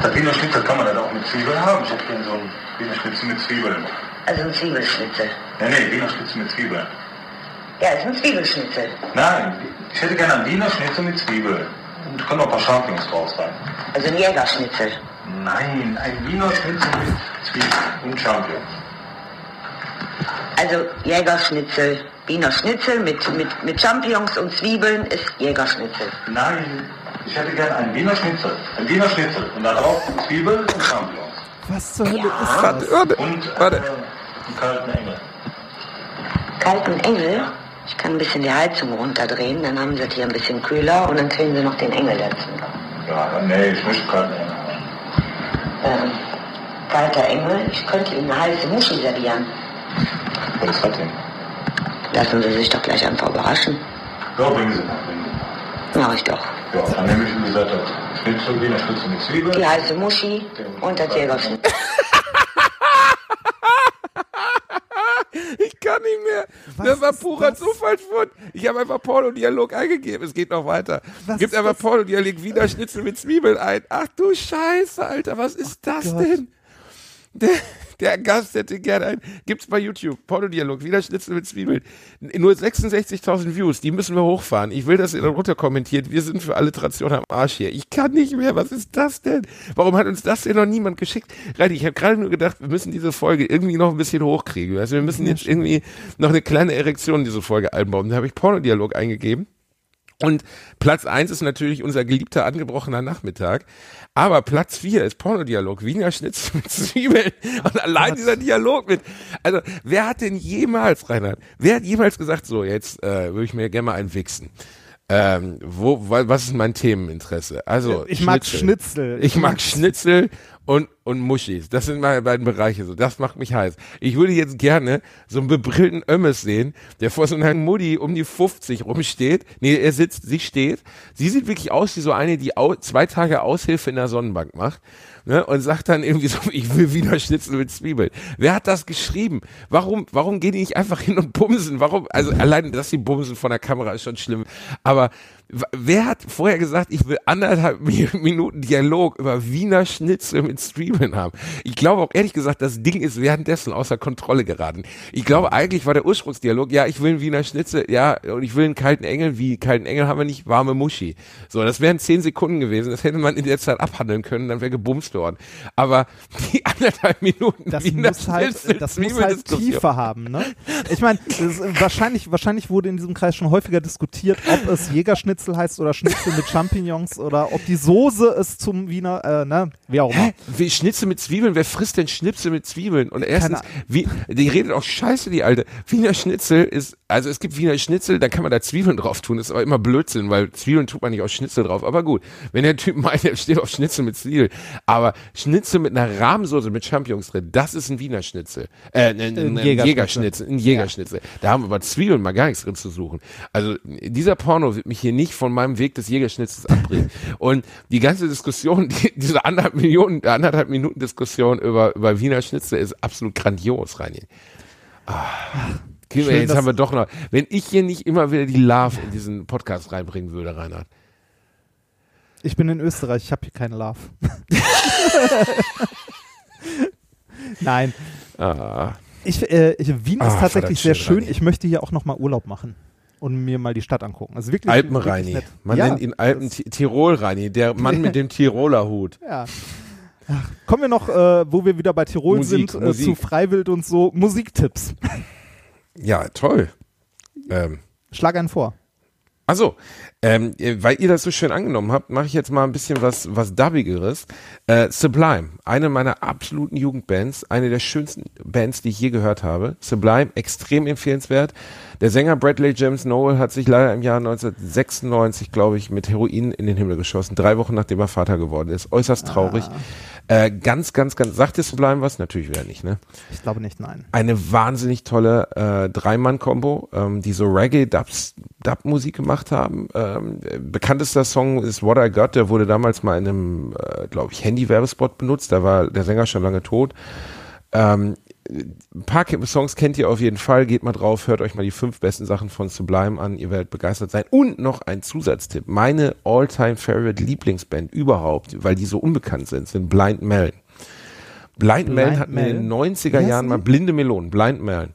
Das Wiener Schnitzel kann man dann auch mit Zwiebeln haben. Ich hätte gerne so ein Wiener Schnitzel mit Zwiebeln. Also ein Zwiebelschnitzel. Nee, nee, Wiener Schnitzel mit Zwiebeln. Ja, ist ein Zwiebelschnitzel. Nein, ich hätte gerne ein Wiener Schnitzel mit Zwiebeln. Und da können noch ein paar Champignons draus rein. Also ein Jägerschnitzel. Nein, ein Wiener Schnitzel mit Zwiebeln und Champignons. Also Jägerschnitzel. Wiener Schnitzel mit, mit, mit Champignons und Zwiebeln ist Jägerschnitzel. Nein, ich hätte gerne ein Wiener Schnitzel. Ein Wiener Schnitzel. Und da drauf Zwiebeln und Champignons. Was zur Hölle Ja. ist das? warte, Und äh, warte. einen kalten Engel. Kalten Engel. Ich kann ein bisschen die Heizung runterdrehen, dann haben sie es hier ein bisschen kühler und dann kriegen sie noch den Engel dazu. Ja, nee, ich möchte kalten Engel haben. Ähm, kalter Engel, ich könnte Ihnen eine heiße Muschi servieren. Was ist das denn? Lassen Sie sich doch gleich einfach überraschen. Ja, bringen Sie mal. Bringen Sie mal. Mach ich doch. Ja, dann nehme ich, wie gesagt, das Schnitzel, Wiener Schnitzel mit Zwiebeln. Die heiße Muschi und das Jägerschnitzel. Ich kann nicht mehr. Was das war purer das? Zufallsfund. Ich habe einfach Porno-Dialog eingegeben. Es geht noch weiter. Was Gibt einfach? Porno-Dialog Wiener Schnitzel mit Zwiebeln ein. Ach du Scheiße, Alter. Was ist das Gott. denn? Der, Gast hätte gerne ein. Gibt's bei YouTube. Pornodialog, wieder Schnitzel mit Zwiebeln. Nur 66.000 Views, die müssen wir hochfahren. Ich will, dass ihr darunter kommentiert. Wir sind für Alliteration am Arsch hier. Ich kann nicht mehr. Was ist das denn? Warum hat uns das denn noch niemand geschickt? Reini, ich habe gerade nur gedacht, wir müssen diese Folge irgendwie noch ein bisschen hochkriegen. Also wir müssen jetzt irgendwie noch eine kleine Erektion in diese Folge einbauen. Da habe ich Pornodialog eingegeben. Und Platz eins ist natürlich unser geliebter angebrochener Nachmittag. Aber Platz vier ist Pornodialog, Wiener Schnitzel mit Zwiebeln. Und allein dieser Dialog mit, also wer hat denn jemals, Reinhard, wer hat jemals gesagt, so jetzt äh, würde ich mir gerne mal einen wichsen. Ähm, wo, wa- was ist mein Themeninteresse? Also Ich mag Schnitzel. Ich mag Schnitzel und und Muschis. Das sind meine beiden Bereiche. So, das macht mich heiß. Ich würde jetzt gerne so einen bebrillten Ömmes sehen, der vor so einer Mutti um die 50 rumsteht. Nee, er sitzt, sie steht. Sie sieht wirklich aus wie so eine, die zwei Tage Aushilfe in der Sonnenbank macht. Ne, und sagt dann irgendwie so, ich will wieder Schnitzel mit Zwiebeln. Wer hat das geschrieben? Warum, warum gehen die nicht einfach hin und bumsen? Warum, also allein, dass sie bumsen von der Kamera ist schon schlimm. Aber wer hat vorher gesagt, ich will anderthalb Mi- Minuten Dialog über Wiener Schnitzel mit Zwiebeln haben? Ich glaube auch ehrlich gesagt, das Ding ist währenddessen außer Kontrolle geraten. Ich glaube, eigentlich war der Ursprungsdialog, ja, ich will einen Wiener Schnitzel, ja, und ich will einen kalten Engel. Wie kalten Engel haben wir nicht, warme Muschi. So, das wären zehn Sekunden gewesen. Das hätte man in der Zeit abhandeln können, dann wäre gebumst worden. Aber die anderthalb Minuten das Wiener muss halt, Schnitzel, das muss halt Zwiebeldiskussion. Tiefe haben, ne? Ich meine, wahrscheinlich, wahrscheinlich wurde in diesem Kreis schon häufiger diskutiert, ob es Jägerschnitzel heißt oder Schnitzel mit Champignons oder ob die Soße es zum Wiener, äh, ne, wie auch immer. Wie Schnitzel mit Zwiebeln? Wer frisst denn Schnitzel mit Zwiebeln? Und erstens, wie, die redet auch scheiße, die alte. Wiener Schnitzel ist, also es gibt Wiener Schnitzel, da kann man da Zwiebeln drauf tun. Das ist aber immer Blödsinn, weil Zwiebeln tut man nicht auf Schnitzel drauf. Aber gut, wenn der Typ meint, er steht auf Schnitzel mit Zwiebeln. Aber Schnitzel mit einer Rahmsoße mit Champignons drin, das ist ein Wiener Schnitzel. Äh, ein, ein, ein Jägerschnitzel. Jägerschnitzel. Ein Jägerschnitzel. Da haben aber Zwiebeln mal gar nichts drin zu suchen. Also dieser Porno wird mich hier nicht von meinem Weg des Jägerschnitzels abbringen. Und die ganze Diskussion, die, diese anderthalb Millionen, anderthalb Minuten Diskussion über, über Wiener Schnitzel ist absolut grandios, Reini. Ah. Schön, Jetzt dass- haben wir doch noch, wenn ich hier nicht immer wieder die Love in diesen Podcast reinbringen würde, Reinhard. Ich bin in Österreich, ich habe hier keine Love. Nein. Ah. Ich, äh, ich, Wien Ah, ist tatsächlich sehr schön. Ich möchte hier auch nochmal Urlaub machen und mir mal die Stadt angucken. Also wirklich, Alpenreini. wirklich. Man ja, nennt ihn Alpen Tirol Reini, der Mann mit dem Tiroler Hut. Ja. Ach, kommen wir noch, äh, wo wir wieder bei Tirol Musik, sind, äh, Musik. zu Freiwild und so, Musiktipps. Ja, toll. Ähm, Schlag einen vor. Also, ähm, äh, weil ihr das so schön angenommen habt, mache ich jetzt mal ein bisschen was, was Dubbigeres. Äh, Sublime, eine meiner absoluten Jugendbands, eine der schönsten Bands, die ich je gehört habe. Sublime, extrem empfehlenswert. Der Sänger Bradley James Noel hat sich leider im Jahr 1996, glaube ich, mit Heroin in den Himmel geschossen, drei Wochen nachdem er Vater geworden ist. Äußerst traurig. Äh, ganz, ganz, ganz, sagt dir Sublime was? Natürlich wieder nicht, ne? Ich glaube nicht, nein. eine wahnsinnig tolle äh, Dreimann-Kombo, ähm, die so Reggae-Dub-Musik gemacht haben. Ähm, äh, bekanntester Song ist What I Got, der wurde damals mal in einem, äh, glaube ich, Handy-Werbespot benutzt, da war der Sänger schon lange tot. Ähm, ein paar Songs kennt ihr auf jeden Fall, geht mal drauf, hört euch mal die fünf besten Sachen von Sublime an, ihr werdet begeistert sein. Und noch ein Zusatztipp, meine All-Time-Favorite Lieblingsband überhaupt, weil die so unbekannt sind, sind Blind Melon. Blind, Melon Blind hatten in den Melon? 90er Wie heißen Jahren mal? Blinde Melonen, Blind Melon,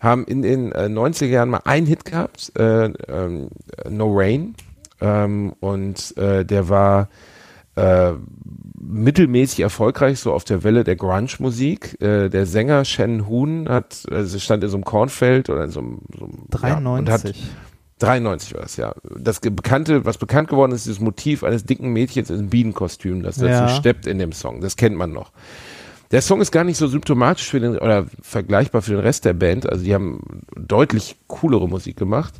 haben in den äh, 90er Jahren mal einen Hit gehabt, äh, ähm, No Rain, ähm, und äh, der war äh, mittelmäßig erfolgreich, so auf der Welle der Grunge-Musik. Äh, der Sänger Shannon Hoon hat, also stand in so einem Kornfeld oder in so einem, so einem Ja, und hat, 93. 93 war das, ja. Das bekannte, was bekannt geworden ist, ist das Motiv eines dicken Mädchens in einem Bienenkostüm, das dazu Ja. steppt in dem Song. Das kennt man noch. Der Song ist gar nicht so symptomatisch für den, oder vergleichbar für den Rest der Band. Also die haben deutlich coolere Musik gemacht,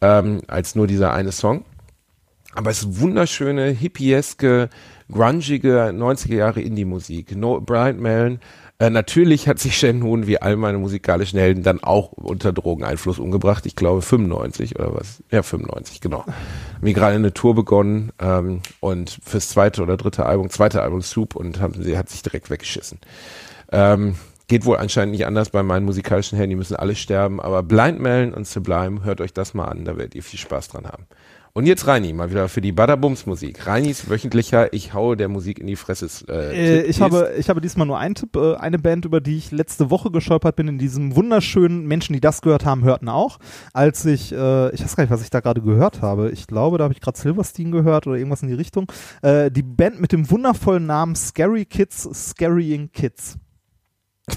ähm, als nur dieser eine Song. Aber es ist wunderschöne, hippieske, grungige 90er Jahre Indie-Musik. No, Brian Melon, äh, natürlich hat sich Shen Hun wie all meine musikalischen Helden dann auch unter Drogeneinfluss umgebracht. Ich glaube 95 oder was? Ja, 95, genau. Haben gerade eine Tour begonnen ähm, und fürs zweite oder dritte Album, zweite Album Soup und haben, sie hat sich direkt weggeschissen. Ähm, geht wohl anscheinend nicht anders bei meinen musikalischen Helden, die müssen alle sterben, aber Blind Melon und Sublime, hört euch das mal an, da werdet ihr viel Spaß dran haben. Und jetzt Reini, mal wieder für die Badabums Musik. Reinis wöchentlicher Ich haue der Musik in die Fresse. Äh, ich, habe, ich habe diesmal nur einen Tipp, äh, eine Band, über die ich letzte Woche gestolpert bin, in diesem wunderschönen Menschen, die das gehört haben, hörten auch. Als ich, äh, ich weiß gar nicht, was ich da gerade gehört habe. Ich glaube, da habe ich gerade Silverstein gehört oder irgendwas in die Richtung. Äh, die Band mit dem wundervollen Namen Scary Kids, Scarying Kids.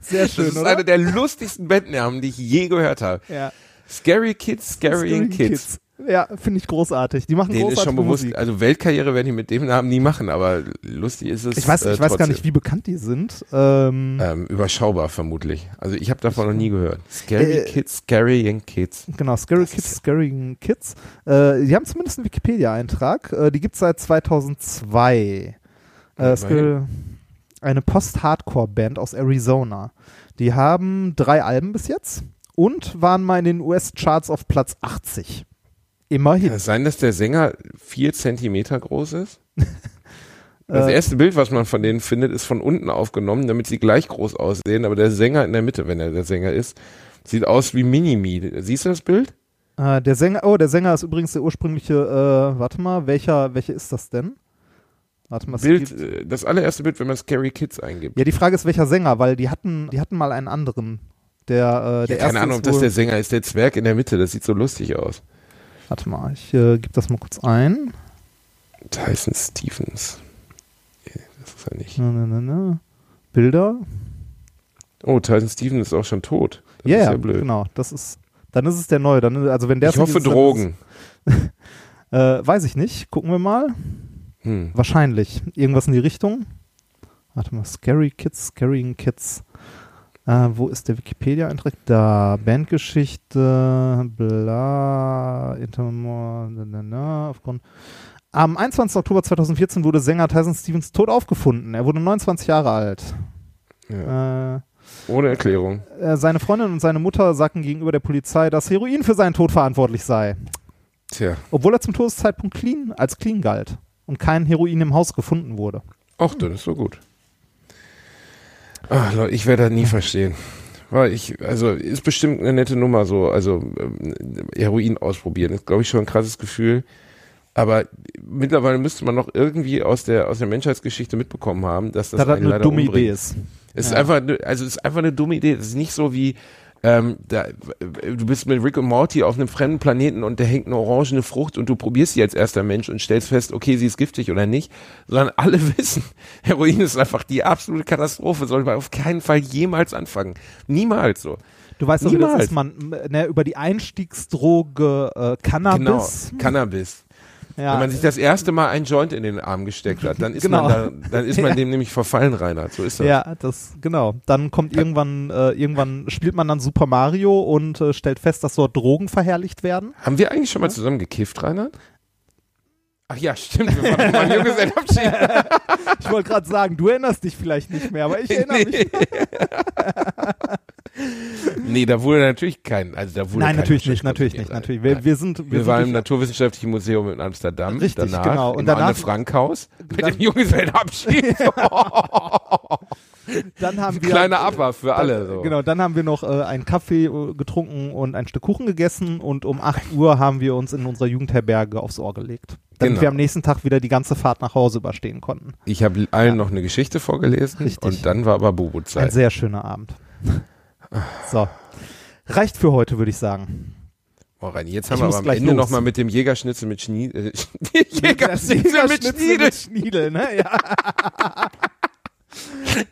Sehr schön, das ist oder? eine der lustigsten Bandnamen, die ich je gehört habe. ja. Scary Kids, Scarying Scaring Kids. Ja, finde ich großartig. Die machen Denen ist großartige schon bewusst, Musik. also Weltkarriere werden die mit dem Namen nie machen, aber lustig ist es. Ich weiß, äh, ich weiß gar nicht, wie bekannt die sind. Ähm, Ähm, überschaubar vermutlich. Also ich habe davon noch nie gehört. Scary Äh, Kids, Scarying Kids. Genau, Scary Das Kids, ist- Scaring Kids. Äh, die haben zumindest einen Wikipedia-Eintrag. Äh, die gibt es seit 2002. Äh, Scary- eine Post-Hardcore-Band aus Arizona. Die haben drei Alben bis jetzt und waren mal in den US-Charts auf Platz 80. Immerhin. Kann es sein, dass der Sänger vier Zentimeter groß ist? Das Äh, erste Bild, was man von denen findet, ist von unten aufgenommen, damit sie gleich groß aussehen. Aber der Sänger in der Mitte, wenn er der Sänger ist, sieht aus wie Minimi. Siehst du das Bild? Äh, der Sänger, oh, der Sänger ist übrigens der ursprüngliche, äh, warte mal, welcher, welcher ist das denn? Warte mal, Bild, gibt- äh, das allererste Bild, wenn man Scary Kids eingibt. Ja, die Frage ist, welcher Sänger, weil die hatten, die hatten mal einen anderen. Der, äh, der Ja, keine Ahnung, ob ist das der Sänger ist, der Zwerg in der Mitte. Das sieht so lustig aus. Warte mal, ich äh, gebe das mal kurz ein. Tyson Stevens. Nee, Das ist er nicht. Na, na, na, na. Bilder. Oh, Tyson Stevens ist auch schon tot. Das Ja, ist ja, blöd. genau. Das ist, dann ist es der neue. Dann, also wenn der Ich hoffe Drogen. Äh, weiß ich nicht. Gucken wir mal. Hm. Wahrscheinlich. Irgendwas in die Richtung. Warte mal, Scary Kids, Scarying Kids. Äh, wo ist der Wikipedia-Eintrag? Da, Bandgeschichte, bla, Intermor, na, na, aufgrund. Am 21. Oktober 2014 wurde Sänger Tyson Stevens tot aufgefunden. Er wurde 29 Jahre alt. Ja. Äh, Ohne Erklärung. äh, seine Freundin und seine Mutter sagten gegenüber der Polizei, dass Heroin für seinen Tod verantwortlich sei. Tja. Obwohl er zum Todeszeitpunkt clean, als clean galt und kein Heroin im Haus gefunden wurde. Ach, dann ist so gut. Ach, Leute, ich werde das nie verstehen. Weil ich, also, ist bestimmt eine nette Nummer so, also ähm, Heroin ausprobieren, ist, glaube ich, schon ein krasses Gefühl. Aber mittlerweile müsste man noch irgendwie aus der, aus der Menschheitsgeschichte mitbekommen haben, dass das das eine dumme umbringt. Idee ist. Es ist Ja. einfach, ne- also es ist einfach eine dumme Idee. Es ist nicht so wie, ähm, da, du bist mit Rick und Morty auf einem fremden Planeten und der hängt eine orangene Frucht und du probierst sie als erster Mensch und stellst fest, okay, sie ist giftig oder nicht, sondern alle wissen, Heroin ist einfach die absolute Katastrophe, soll man auf keinen Fall jemals anfangen. Niemals so. Du weißt doch, wie das ist, man, ne, über die Einstiegsdroge äh, Cannabis. Genau, Cannabis. Ja, Wenn man sich das erste Mal ein Joint in den Arm gesteckt hat, dann ist Genau. man da, dann ist man dem nämlich verfallen, Reinhard. So ist das. ja, das, genau. Dann kommt irgendwann, äh, irgendwann spielt man dann Super Mario und äh, stellt fest, dass dort Drogen verherrlicht werden. Haben wir eigentlich schon mal zusammen gekifft, Reinhard? Ach ja, stimmt. Wir waren mal Junggesellenabschied. Ich wollte gerade sagen, du erinnerst dich vielleicht nicht mehr, aber ich erinnere mich. Nee, da wurde natürlich kein, also da wurde Nein, natürlich nicht, natürlich nicht, natürlich. Wir, wir sind, wir, Wir sind waren im Naturwissenschaftlichen Museum in Amsterdam. Richtig, danach, genau. Und im danach- Anne-Frank-Haus mit Dann- dem Junggesellenabschied. dann haben wir Kleiner Upper für alle. So. Genau, dann haben wir noch äh, einen Kaffee äh, getrunken und ein Stück Kuchen gegessen und um 8 Uhr haben wir uns in unserer Jugendherberge aufs Ohr gelegt. Damit Genau. wir am nächsten Tag wieder die ganze Fahrt nach Hause überstehen konnten. Ich habe allen noch eine Geschichte vorgelesen Richtig. und dann war aber Ein Bubu-Zeit. sehr schöner Abend. So. Reicht für heute, würde ich sagen. Oh, Reini, jetzt Ich haben wir muss aber am Ende nochmal mit dem Jägerschnitzel mit Schnie äh, Jägerschnitzel mit Schniedel. mit Schniedel, ne? Ja.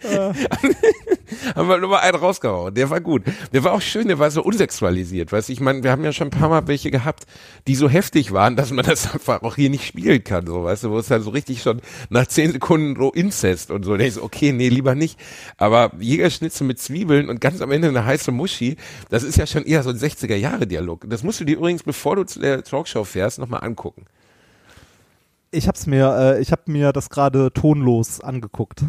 haben wir nur mal einen rausgehauen. Der war gut. Der war auch schön, der war so unsexualisiert. Weißt du, ich meine, wir haben ja schon ein paar Mal welche gehabt, die so heftig waren, dass man das einfach auch hier nicht spielen kann, so, weißt du, wo es dann so richtig schon nach zehn Sekunden so Inzest und so. Da ich so, okay, nee, lieber nicht. Aber Jägerschnitzel mit Zwiebeln und ganz am Ende eine heiße Muschi, das ist ja schon eher so ein 60er-Jahre-Dialog. Das musst du dir übrigens, bevor du zu der Talkshow fährst, nochmal angucken. Ich hab's mir, äh, ich hab mir das gerade tonlos angeguckt.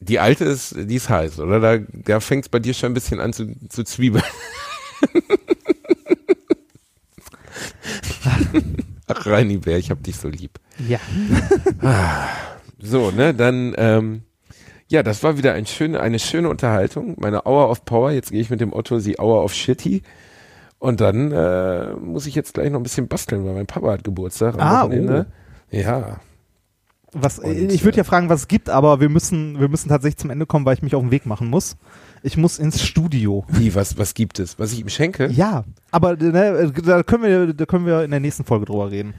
Die alte ist, die ist heiß, oder? Da, da fängt es bei dir schon ein bisschen an zu, zu zwiebeln. Ach, Reini Bär, ich hab dich so lieb. Ja. So, ne, dann, ähm, ja, das war wieder ein schöne, eine schöne Unterhaltung. Meine Hour of Power. Jetzt gehe ich mit dem Otto die Hour of Shitty. Und dann äh, muss ich jetzt gleich noch ein bisschen basteln, weil mein Papa hat Geburtstag am Ah, Wochenende. Ja, Was, Und, ich würde äh, ja fragen, was es gibt, aber wir müssen, wir müssen tatsächlich zum Ende kommen, weil ich mich auf den Weg machen muss. Ich muss ins Studio. wie, was, was gibt es? Was ich ihm schenke? Ja, aber ne, da können wir, da können wir in der nächsten Folge drüber reden.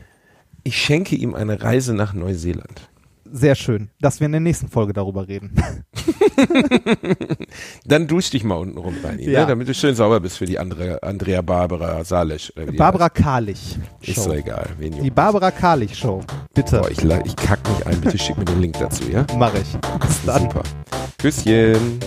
Ich schenke ihm eine Reise nach Neuseeland. Sehr schön, dass wir in der nächsten Folge darüber reden. Dann dusch dich mal unten rum rein, Ja. ne, damit du schön sauber bist für die andere Andrea Barbara Salisch. Barbara Karlich. heißt. Ist Show. so egal. Wen Die. Barbara Karlich Show. Bitte. Boah, ich, ich kack mich ein. Bitte schick mir den Link dazu, ja? Mach ich. Bis dann. Super. Küsschen.